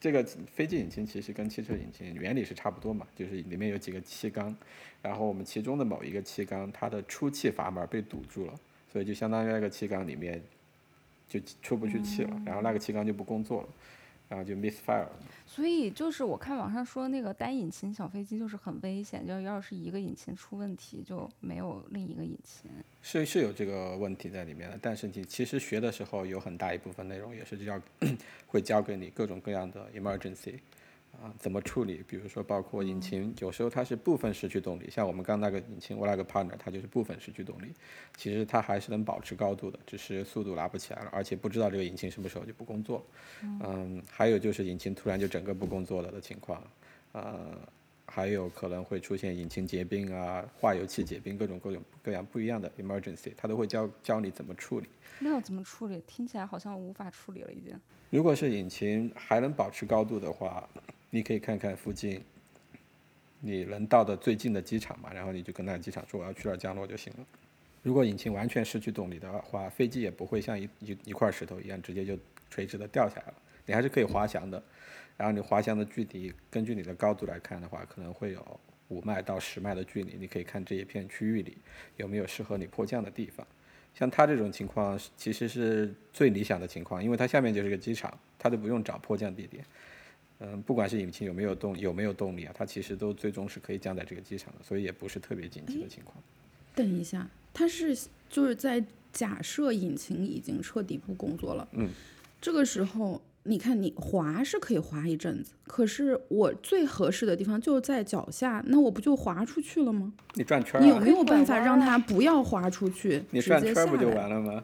Speaker 3: 这个飞机引擎其实跟汽车引擎原理是差不多嘛，就是里面有几个气缸，然后我们其中的某一个气缸它的出气阀门被堵住了，所以就相当于那个气缸里面就出不去气了，然后那个气缸就不工作了，然后就 misfire 了。
Speaker 1: 所以就是我看网上说那个单引擎小飞机就是很危险，就要是一个引擎出问题就没有另一个引擎。
Speaker 3: 是是有这个问题在里面的，但是你其实学的时候有很大一部分内容也是要 会教给你各种各样的 emergency，啊，怎么处理？比如说，包括引擎，有时候它是部分失去动力，像我们刚那个引擎，我那个 partner，它就是部分失去动力，其实它还是能保持高度的，只是速度拉不起来了，而且不知道这个引擎什么时候就不工作。嗯，还有就是引擎突然就整个不工作了的情况，呃，还有可能会出现引擎结冰啊、化油器结冰，各种各种各样不一样的 emergency，它都会教教你怎么处理。
Speaker 1: 那要怎么处理？听起来好像无法处理了，已经。
Speaker 3: 如果是引擎还能保持高度的话，你可以看看附近你能到的最近的机场嘛，然后你就跟那个机场说我要去那儿降落就行了。如果引擎完全失去动力的话，飞机也不会像一一一块石头一样直接就垂直的掉下来了，你还是可以滑翔的。然后你滑翔的距离，根据你的高度来看的话，可能会有五迈到十迈的距离。你可以看这一片区域里有没有适合你迫降的地方。像它这种情况，其实是最理想的情况，因为它下面就是个机场，它都不用找迫降地点。嗯，不管是引擎有没有动有没有动力啊，它其实都最终是可以降在这个机场的，所以也不是特别紧急的情况。
Speaker 2: 等一下，它是就是在假设引擎已经彻底不工作了，
Speaker 3: 嗯，
Speaker 2: 这个时候你看你滑是可以滑一阵子，可是我最合适的地方就是在脚下，那我不就滑出去了吗？
Speaker 3: 你转圈儿、啊，
Speaker 2: 你有没有办法让它不要滑出去，
Speaker 3: 你转圈儿不就？完了吗？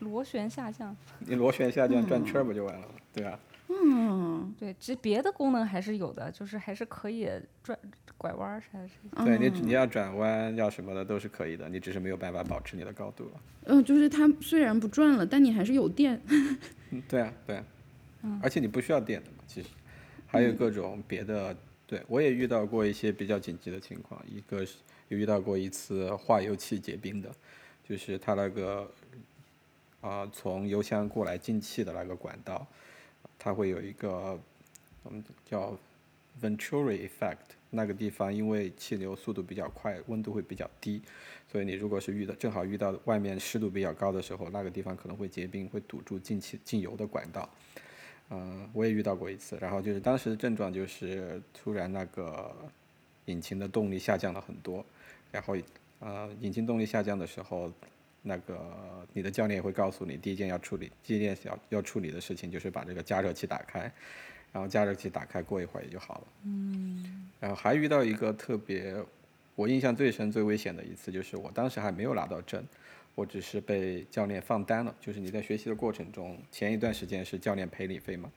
Speaker 1: 螺旋下降，
Speaker 3: 你螺旋下降转圈儿不就完了吗？对啊，
Speaker 2: 嗯，
Speaker 1: 对，其实别的功能还是有的，就是还是可以转拐弯儿啥的。
Speaker 3: 对你你要转弯要什么的都是可以的，你只是没有办法保持你的高度了。
Speaker 2: 嗯、就是它虽然不转了，但你还是有电。
Speaker 3: 嗯，对啊，对啊，而且你不需要电的嘛，其实还有各种别的。对我也遇到过一些比较紧急的情况，一个是有遇到过一次化油器结冰的，就是它那个啊、从油箱过来进气的那个管道，它会有一个我们叫 Venturi effect，那个地方因为气流速度比较快，温度会比较低，所以你如果是遇到正好遇到外面湿度比较高的时候，那个地方可能会结冰，会堵住进气进油的管道。嗯、我也遇到过一次，然后就是当时的症状就是突然那个引擎的动力下降了很多，然后呃引擎动力下降的时候，那个你的教练也会告诉你，第一件要处理，第一件要要处理的事情就是把这个加热器打开，然后加热器打开，过一会儿也就好了。嗯。然后还遇到一个特别我印象最深、最危险的一次，就是我当时还没有拿到证，我只是被教练放单了。就是你在学习的过程中，前一段时间是教练赔你飞嘛，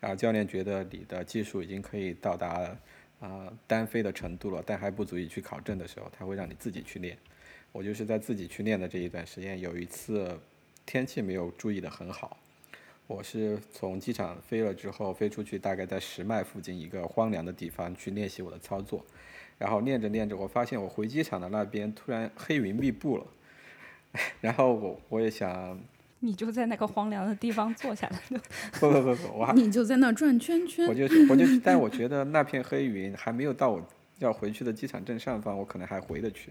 Speaker 3: 然后教练觉得你的技术已经可以到达啊、单飞的程度了，但还不足以去考证的时候，他会让你自己去练。我就是在自己去练的这一段时间，有一次天气没有注意的很好，我是从机场飞了之后飞出去，大概在十迈附近一个荒凉的地方去练习我的操作，然后练着练着，我发现我回机场的那边突然黑云密布了，然后我我也想，
Speaker 1: 你就在那个荒凉的地方坐下来，
Speaker 3: 不不不不，我还
Speaker 2: 你就在那转圈圈
Speaker 3: 我。就我就，但我觉得那片黑云还没有到我要回去的机场正上方，我可能还回得去，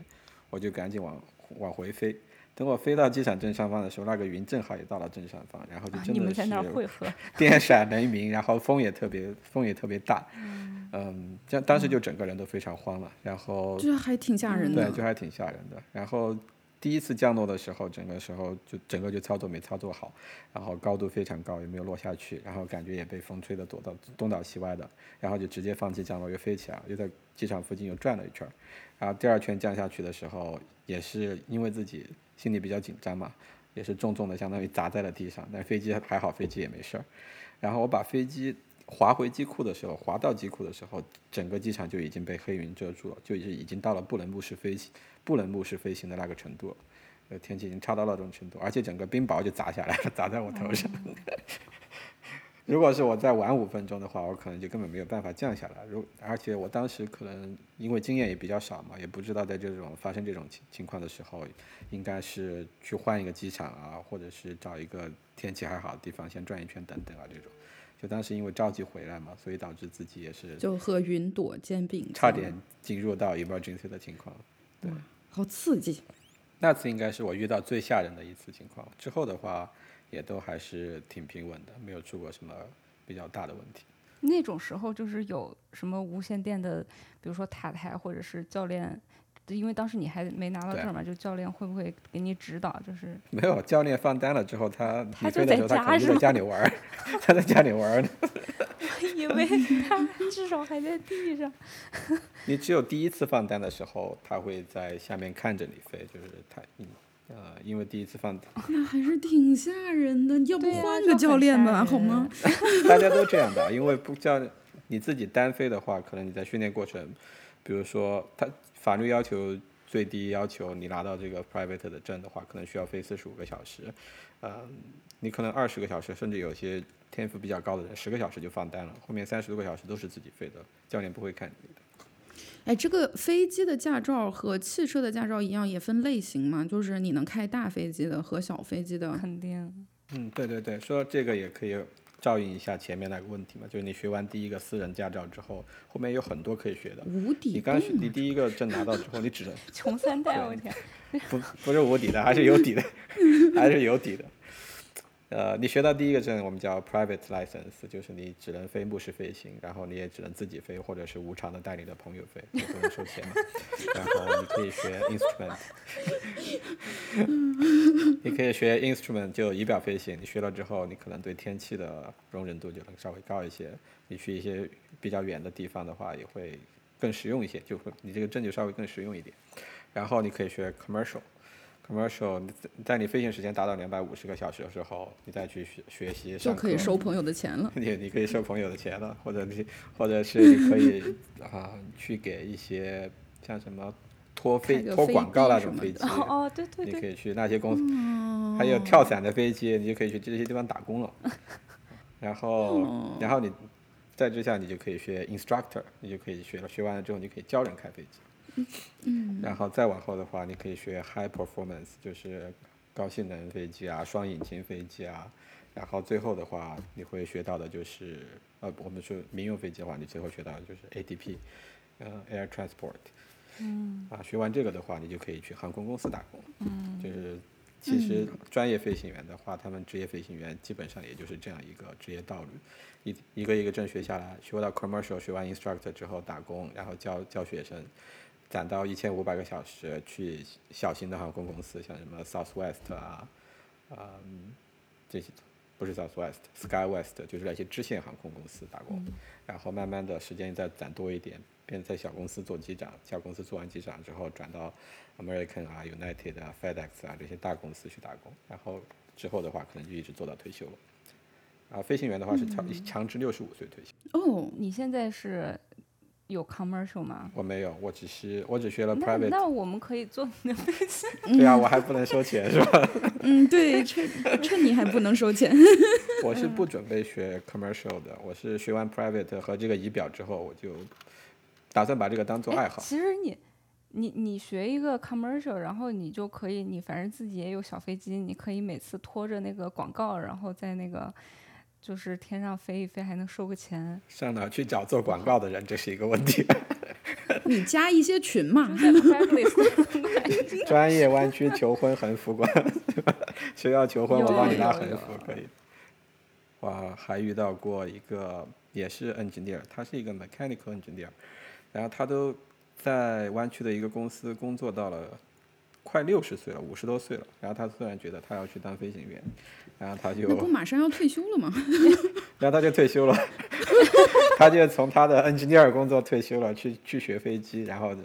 Speaker 3: 我就赶紧往往回飞。等我飞到机场正上方的时候，那个云正好也到了正上方，然后就
Speaker 1: 啊
Speaker 3: 真的
Speaker 1: 你们在那儿
Speaker 3: 是
Speaker 1: 汇合。
Speaker 3: 电闪雷鸣，然后风也特别风也特别大，嗯，这样当时就整个人都非常慌了，然后
Speaker 2: 这还挺吓人的。
Speaker 3: 对，就还挺吓人的。然后第一次降落的时候，整个时候就整个就操作没操作好，然后高度非常高，也没有落下去，然后感觉也被风吹得躲到东倒西歪的，然后就直接放弃降落，又飞起来，又在机场附近又转了一圈。然后第二圈降下去的时候，也是因为自己心里比较紧张嘛，也是重重的相当于砸在了地上，但飞机还好，飞机也没事儿。然后我把飞机滑回机库的时候，滑到机库的时候，整个机场就已经被黑云遮住了，就已经已经到了不能目视飞行、不能目视飞行的那个程度。呃，天气已经差到那种程度，而且整个冰雹就砸下来了，砸在我头上。如果是我再晚五分钟的话，我可能就根本没有办法降下来。如而且我当时可能因为经验也比较少嘛，也不知道在这种发生这种情情况的时候，应该是去换一个机场啊，或者是找一个天气还好的地方先转一圈等等啊这种。就当时因为着急回来嘛，所以导致自己也是
Speaker 2: 就和云朵肩并，
Speaker 3: 差点进入到 emergency 的情况。
Speaker 2: 好刺激。
Speaker 3: 那次应该是我遇到最吓人的一次情况，之后的话也都还是挺平稳的，没有出过什么比较大的问题。
Speaker 1: 那种时候就是有什么无线电的，比如说塔台或者是教练，因为当时你还没拿到证嘛，就教练会不会给你指导？就是
Speaker 3: 没有教练放单了之后，他
Speaker 1: 他就在家是吗
Speaker 3: 家里玩儿，他在家里玩儿呢。
Speaker 1: 以为他 至少还在地上。
Speaker 3: 你只有第一次放单的时候，他会在下面看着你飞，就是他，嗯呃，因为第一次放，
Speaker 2: 那还是挺吓人的，要不换个教练吧，好吗？
Speaker 3: 大家都这样的，因为不教你自己单飞的话，可能你在训练过程，比如说他法律要求最低要求你拿到这个 private 的证的话，可能需要飞四十五个小时，呃，你可能二十个小时，甚至有些天赋比较高的人，十个小时就放单了，后面三十多个小时都是自己飞的，教练不会看你的。
Speaker 2: 哎，这个飞机的驾照和汽车的驾照一样，也分类型吗？就是你能开大飞机的和小飞机的。
Speaker 1: 肯定，
Speaker 3: 嗯，对对对，说这个也可以照应一下前面那个问题嘛，就是你学完第一个私人驾照之后，后面有很多可以学的。
Speaker 2: 无底
Speaker 3: 你刚学你第一个证拿到之后，你只能
Speaker 1: 穷三代，我天，
Speaker 3: 不 不是无底的，还是有底的，还是有底的。呃，你学到第一个证，我们叫 private license，就是你只能飞牧师飞行，然后你也只能自己飞，或者是无偿的带你的朋友飞，也不能收钱嘛。然后你可以学 instrument，你可以学 instrument 就仪表飞行，你学了之后，你可能对天气的容忍度就能稍微高一些。你去一些比较远的地方的话，也会更实用一些，就会你这个证就稍微更实用一点。然后你可以学 commercial。commercial，你在在你飞行时间达到两百五十个小时的时候，你再去学学习
Speaker 2: 就
Speaker 3: 上课
Speaker 2: 可以收朋友的钱了。
Speaker 3: 你你可以收朋友的钱了，或者你或者是你可以 啊去给一些像什么拖飞拖广告那种飞机，
Speaker 1: 哦哦，对对对，
Speaker 3: 你可以去那些公司，
Speaker 2: 哦
Speaker 3: 还有跳伞的飞机，你就可以去这些地方打工了。然后
Speaker 2: 哦
Speaker 3: 然后你在之下你就可以学 instructor，你就可以学了，学完了之后你就可以教人开飞机。
Speaker 2: 嗯，
Speaker 3: 然后再往后的话，你可以学 high performance，就是高性能飞机啊、双引擎飞机啊。然后最后的话，你会学到的就是，呃，我们说民用飞机的话，你最后学到的就是 ATP，呃，air transport。
Speaker 1: 嗯
Speaker 3: 啊，学完这个的话，你就可以去航空公司打工。
Speaker 1: 嗯，
Speaker 3: 就是其实专业飞行员的话，他们职业飞行员基本上也就是这样一个职业道路，一一个一个证学下来，学到 commercial，学完 instructor 之后打工，然后教教学生，攒到一千五百个小时去小型的航空公司，像什么 Southwest 啊，嗯，这些不是 Southwest，SkyWest 就是那些支线航空公司打工，然后慢慢的时间再攒多一点，变在小公司做机长，小公司做完机长之后转到 American 啊、United 啊、FedEx 啊这些大公司去打工，然后之后的话可能就一直做到退休了。啊，飞行员的话是强强制六十五岁退休。
Speaker 2: 哦，
Speaker 1: 你现在是有 commercial 吗？
Speaker 3: 我没有，我只是我只学了 private。
Speaker 1: 那我们可以做。
Speaker 3: 对啊，我还不能收钱是吧？
Speaker 2: 嗯，对，趁趁你还不能收钱。
Speaker 3: 我是不准备学 commercial 的，我是学完 private 和这个仪表之后，我就打算把这个当做
Speaker 1: 哎
Speaker 3: 爱好。
Speaker 1: 其实你，你你学一个 commercial，然后你就可以，你反正自己也有小飞机，你可以每次拖着那个广告，然后在那个就是天上飞一飞，还能收个钱。
Speaker 3: 上哪去找做广告的人，这是一个问题。
Speaker 2: 你加一些群嘛。
Speaker 3: 专业湾区求婚横幅馆，谁要求婚我帮你拉横幅可以。哇还遇到过一个也是 engineer，他是一个 mechanical engineer，然后他都在湾区的一个公司工作到了快六十岁了，五十多岁了，然后他突然觉得他要去当飞行员，然后他就
Speaker 2: 那不马上要退休了吗？
Speaker 3: 然后他就退休了，他就从他的 engineer 工作退休了，去去学飞机，然后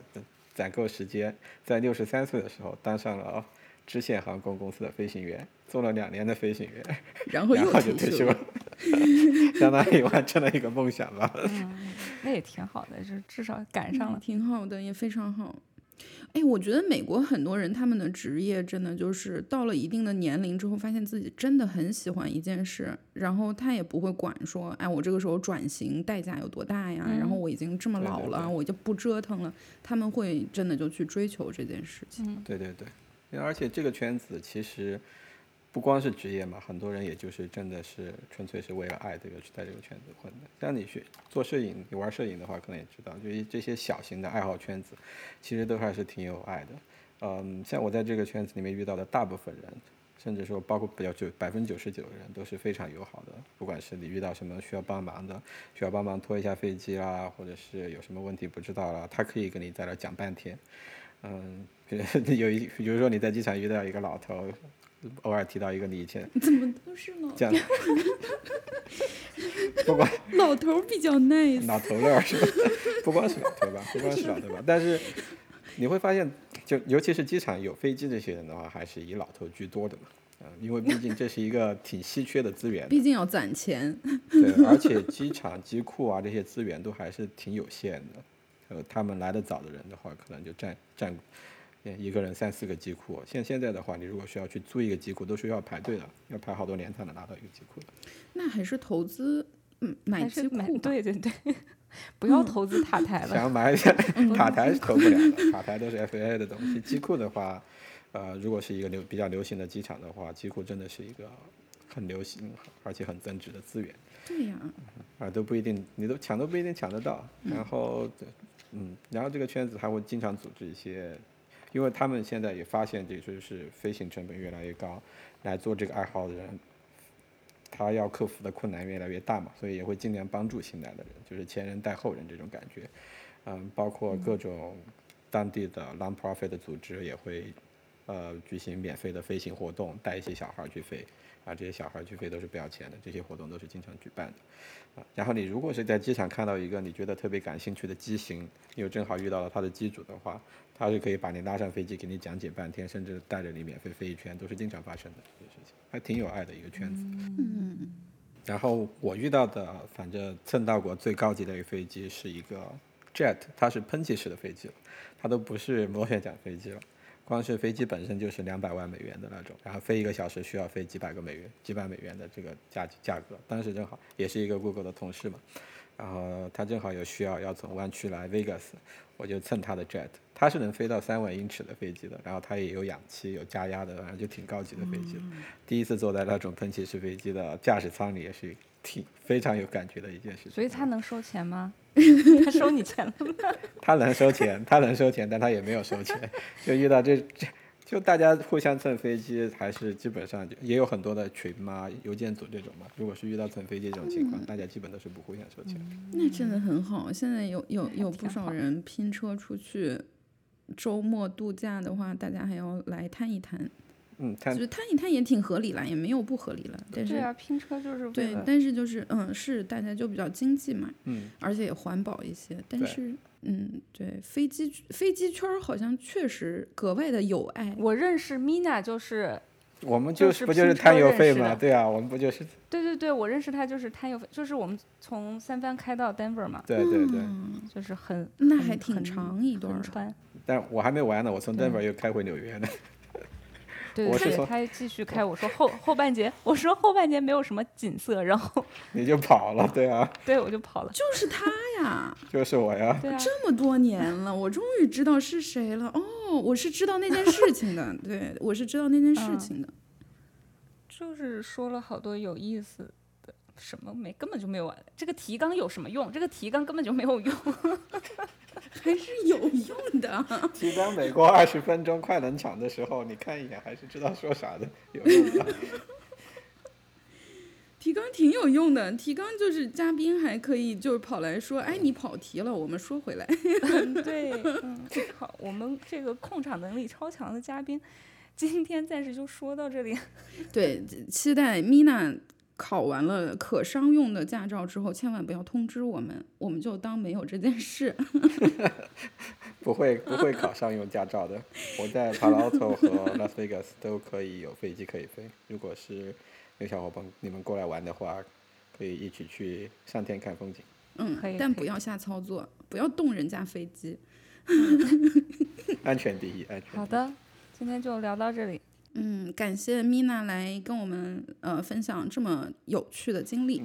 Speaker 3: 攒够时间，在六十三岁的时候当上了支线航空公司的飞行员，做了两年的飞行员，
Speaker 2: 然后
Speaker 3: 就退休了
Speaker 2: 退休了。，
Speaker 3: 相当于完成了一个梦想吧。
Speaker 1: 嗯，那也挺好的，就至少赶上了。
Speaker 2: 挺好的，也非常好。哎，我觉得美国很多人他们的职业真的就是到了一定的年龄之后，发现自己真的很喜欢一件事，然后他也不会管说，哎，我这个时候转型代价有多大呀？然后我已经这么
Speaker 3: 对对
Speaker 2: 老了，
Speaker 3: 对
Speaker 2: 我就不折腾了。他们会真的就去追求这件事情。
Speaker 1: 嗯，
Speaker 3: 对对对，而且这个圈子其实不光是职业嘛，很多人也就是真的是纯粹是为了爱这个去在这个圈子混的。像你学做摄影，你玩摄影的话，可能也知道，就是这些小型的爱好圈子，其实都还是挺有爱的。嗯，像我在这个圈子里面遇到的大部分人，甚至说包括比较就百分之九十九的人都是非常友好的。不管是你遇到什么需要帮忙的，需要帮忙拖一下飞机啦，或者是有什么问题不知道啦，他可以跟你在那讲半天。嗯，有一，比如说你在机场遇到一个老头，偶尔提到一个你以前
Speaker 2: 怎么都是老
Speaker 3: 讲，不管
Speaker 2: 老头比较 nice。
Speaker 3: 老头乐是吧？不光是老头吧，不光是老头吧，但是你会发现，就尤其是机场有飞机这些人的话，还是以老头居多的嘛。啊、因为毕竟这是一个挺稀缺的资源，
Speaker 2: 毕竟要攒钱。
Speaker 3: 对，而且机场、机库啊这些资源都还是挺有限的。呃，他们来的早的人的话，可能就占占呃一个人三四个机库。现现在的话，你如果需要去租一个机库，都是要排队的，要排好多年才能拿到一个机库的。
Speaker 2: 那还是投资，嗯，买
Speaker 1: 还是买
Speaker 2: 机库吧。
Speaker 1: 对对对，不要投资塔台了。
Speaker 3: 想买塔台是投不了的，塔台都是 FAA 的东西。机库的话，呃，如果是一个流比较流行的机场的话，机库真的是一个很流行而且很增值的资源。
Speaker 2: 对呀、
Speaker 3: 啊，都不一定，你都抢都不一定抢得到。然后，嗯，然后这个圈子还会经常组织一些，因为他们现在也发现，这就是飞行成本越来越高，来做这个爱好的人，他要克服的困难越来越大嘛，所以也会尽量帮助新来的人，就是前人带后人这种感觉。嗯，包括各种当地的 non-profit 的组织也会，呃，举行免费的飞行活动，带一些小孩去飞。啊，这些小孩儿去飞都是不要钱的，这些活动都是经常举办的。啊，然后你如果是在机场看到一个你觉得特别感兴趣的机型，你又正好遇到了他的机主的话，他是可以把你拉上飞机，给你讲解半天，甚至带着你免费飞一圈，都是经常发生的这些事情，还挺有爱的一个圈子。
Speaker 2: 嗯，
Speaker 3: 然后我遇到的，反正蹭到过最高级的一个飞机是一个 jet，它是喷气式的飞机了，它都不是螺旋桨飞机了。光是飞机本身就是两百万美元的那种，然后飞一个小时需要飞几百个美元、几百美元的这个价价格。当时正好也是一个 Google 的同事嘛，然后他正好有需要要从湾区来 Vegas，我就蹭他的 jet，他是能飞到三万英尺的飞机的，然后他也有氧气、有加压的，反正就挺高级的飞机了。第一次坐在那种喷气式飞机的驾驶舱里，也是挺非常有感觉的一件事情。
Speaker 1: 所以他能收钱吗？他收你钱了吗？
Speaker 3: 他能收钱，他能收钱，但他也没有收钱。就遇到这这，就大家互相蹭飞机，还是基本上就也有很多的群嘛、邮件组这种嘛。如果是遇到蹭飞机这种情况，大家基本都是不互相收钱。
Speaker 2: 那真的很好。现在有有有不少人拼车出去周末度假的话，大家还要来探一摊，
Speaker 3: 嗯，他
Speaker 2: 就是他一摊也挺合理了，也没有不合理了。但是
Speaker 1: 对啊，拼车就是
Speaker 2: 对，但是就是嗯，是大家就比较经济嘛，
Speaker 3: 嗯，
Speaker 2: 而且也环保一些。但是嗯，对，飞机飞机圈儿好像确实格外的有爱。
Speaker 1: 我认识 Mina 就是，
Speaker 3: 我们
Speaker 1: 就
Speaker 3: 就是不就是摊邮费嘛？
Speaker 1: 认识的
Speaker 3: 对啊，我们不就是
Speaker 1: 对对对，我认识他就是摊邮费，就是我们从三藩开到 Denver 嘛，
Speaker 3: 对对对。
Speaker 2: 嗯，
Speaker 1: 就是很
Speaker 2: 那还挺长一段。
Speaker 3: 但我还没完呢，我从
Speaker 1: 对
Speaker 3: Denver 又开回纽约呢。
Speaker 1: 对对对，
Speaker 3: 我是从
Speaker 1: 他继续开，我说后后半截，我说后半截没有什么景色，然后
Speaker 3: 你就跑了，对啊，
Speaker 1: 对我就跑了。
Speaker 2: 就是他呀，
Speaker 3: 就是我呀。
Speaker 1: 对啊，
Speaker 2: 这么多年了，我终于知道是谁了。哦，我是知道那件事情的，对我是知道那件事
Speaker 1: 嗯
Speaker 2: 情的。
Speaker 1: 就是说了好多有意思的，什么没根本就没有完。这个提纲有什么用？这个提纲根本就没有用。
Speaker 2: 还是有用的。
Speaker 3: 提纲每过二十分钟快冷场的时候，你看一眼还是知道说啥的，有用的。
Speaker 2: 提纲挺有用的，提纲就是嘉宾还可以就是跑来说，哎，你跑题了，我们说回来。
Speaker 1: 对，嗯，好，我们这个控场能力超强的嘉宾，今天暂时就说到这里。
Speaker 2: 对，期待米娜考完了可商用的驾照之后，千万不要通知我们，我们就当没有这件事。
Speaker 3: 不会不会考商用驾照的。我在 Palo Alto 和 Las Vegas 都可以有飞机可以飞。如果是有小伙伴你们过来玩的话，可以一起去上天看风景。
Speaker 2: 嗯
Speaker 1: 可以，可以
Speaker 2: 但不要瞎操作，不要动人家飞机。
Speaker 3: 安全第一，安全。
Speaker 1: 好的，今天就聊到这里。
Speaker 2: 嗯，感谢米娜来跟我们呃分享这么有趣的经历。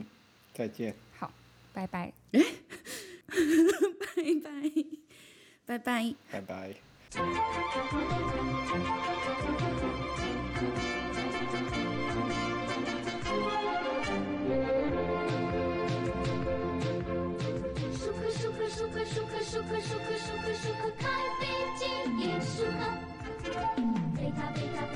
Speaker 3: 再见。
Speaker 1: 好，拜拜。
Speaker 2: 哎，拜拜，拜拜，
Speaker 3: 拜拜。
Speaker 4: 舒克舒克舒克舒克舒克舒克舒克舒克开飞机，舒克贝塔贝塔。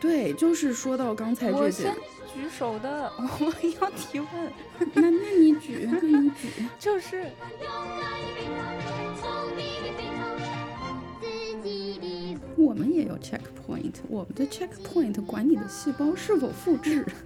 Speaker 2: 对，就是说到刚才这些。
Speaker 1: 举手的，我要提问。
Speaker 2: 那那你举，那你举。
Speaker 1: 就是。
Speaker 2: 我们也有 checkpoint，我们的 checkpoint 管你的细胞是否复制。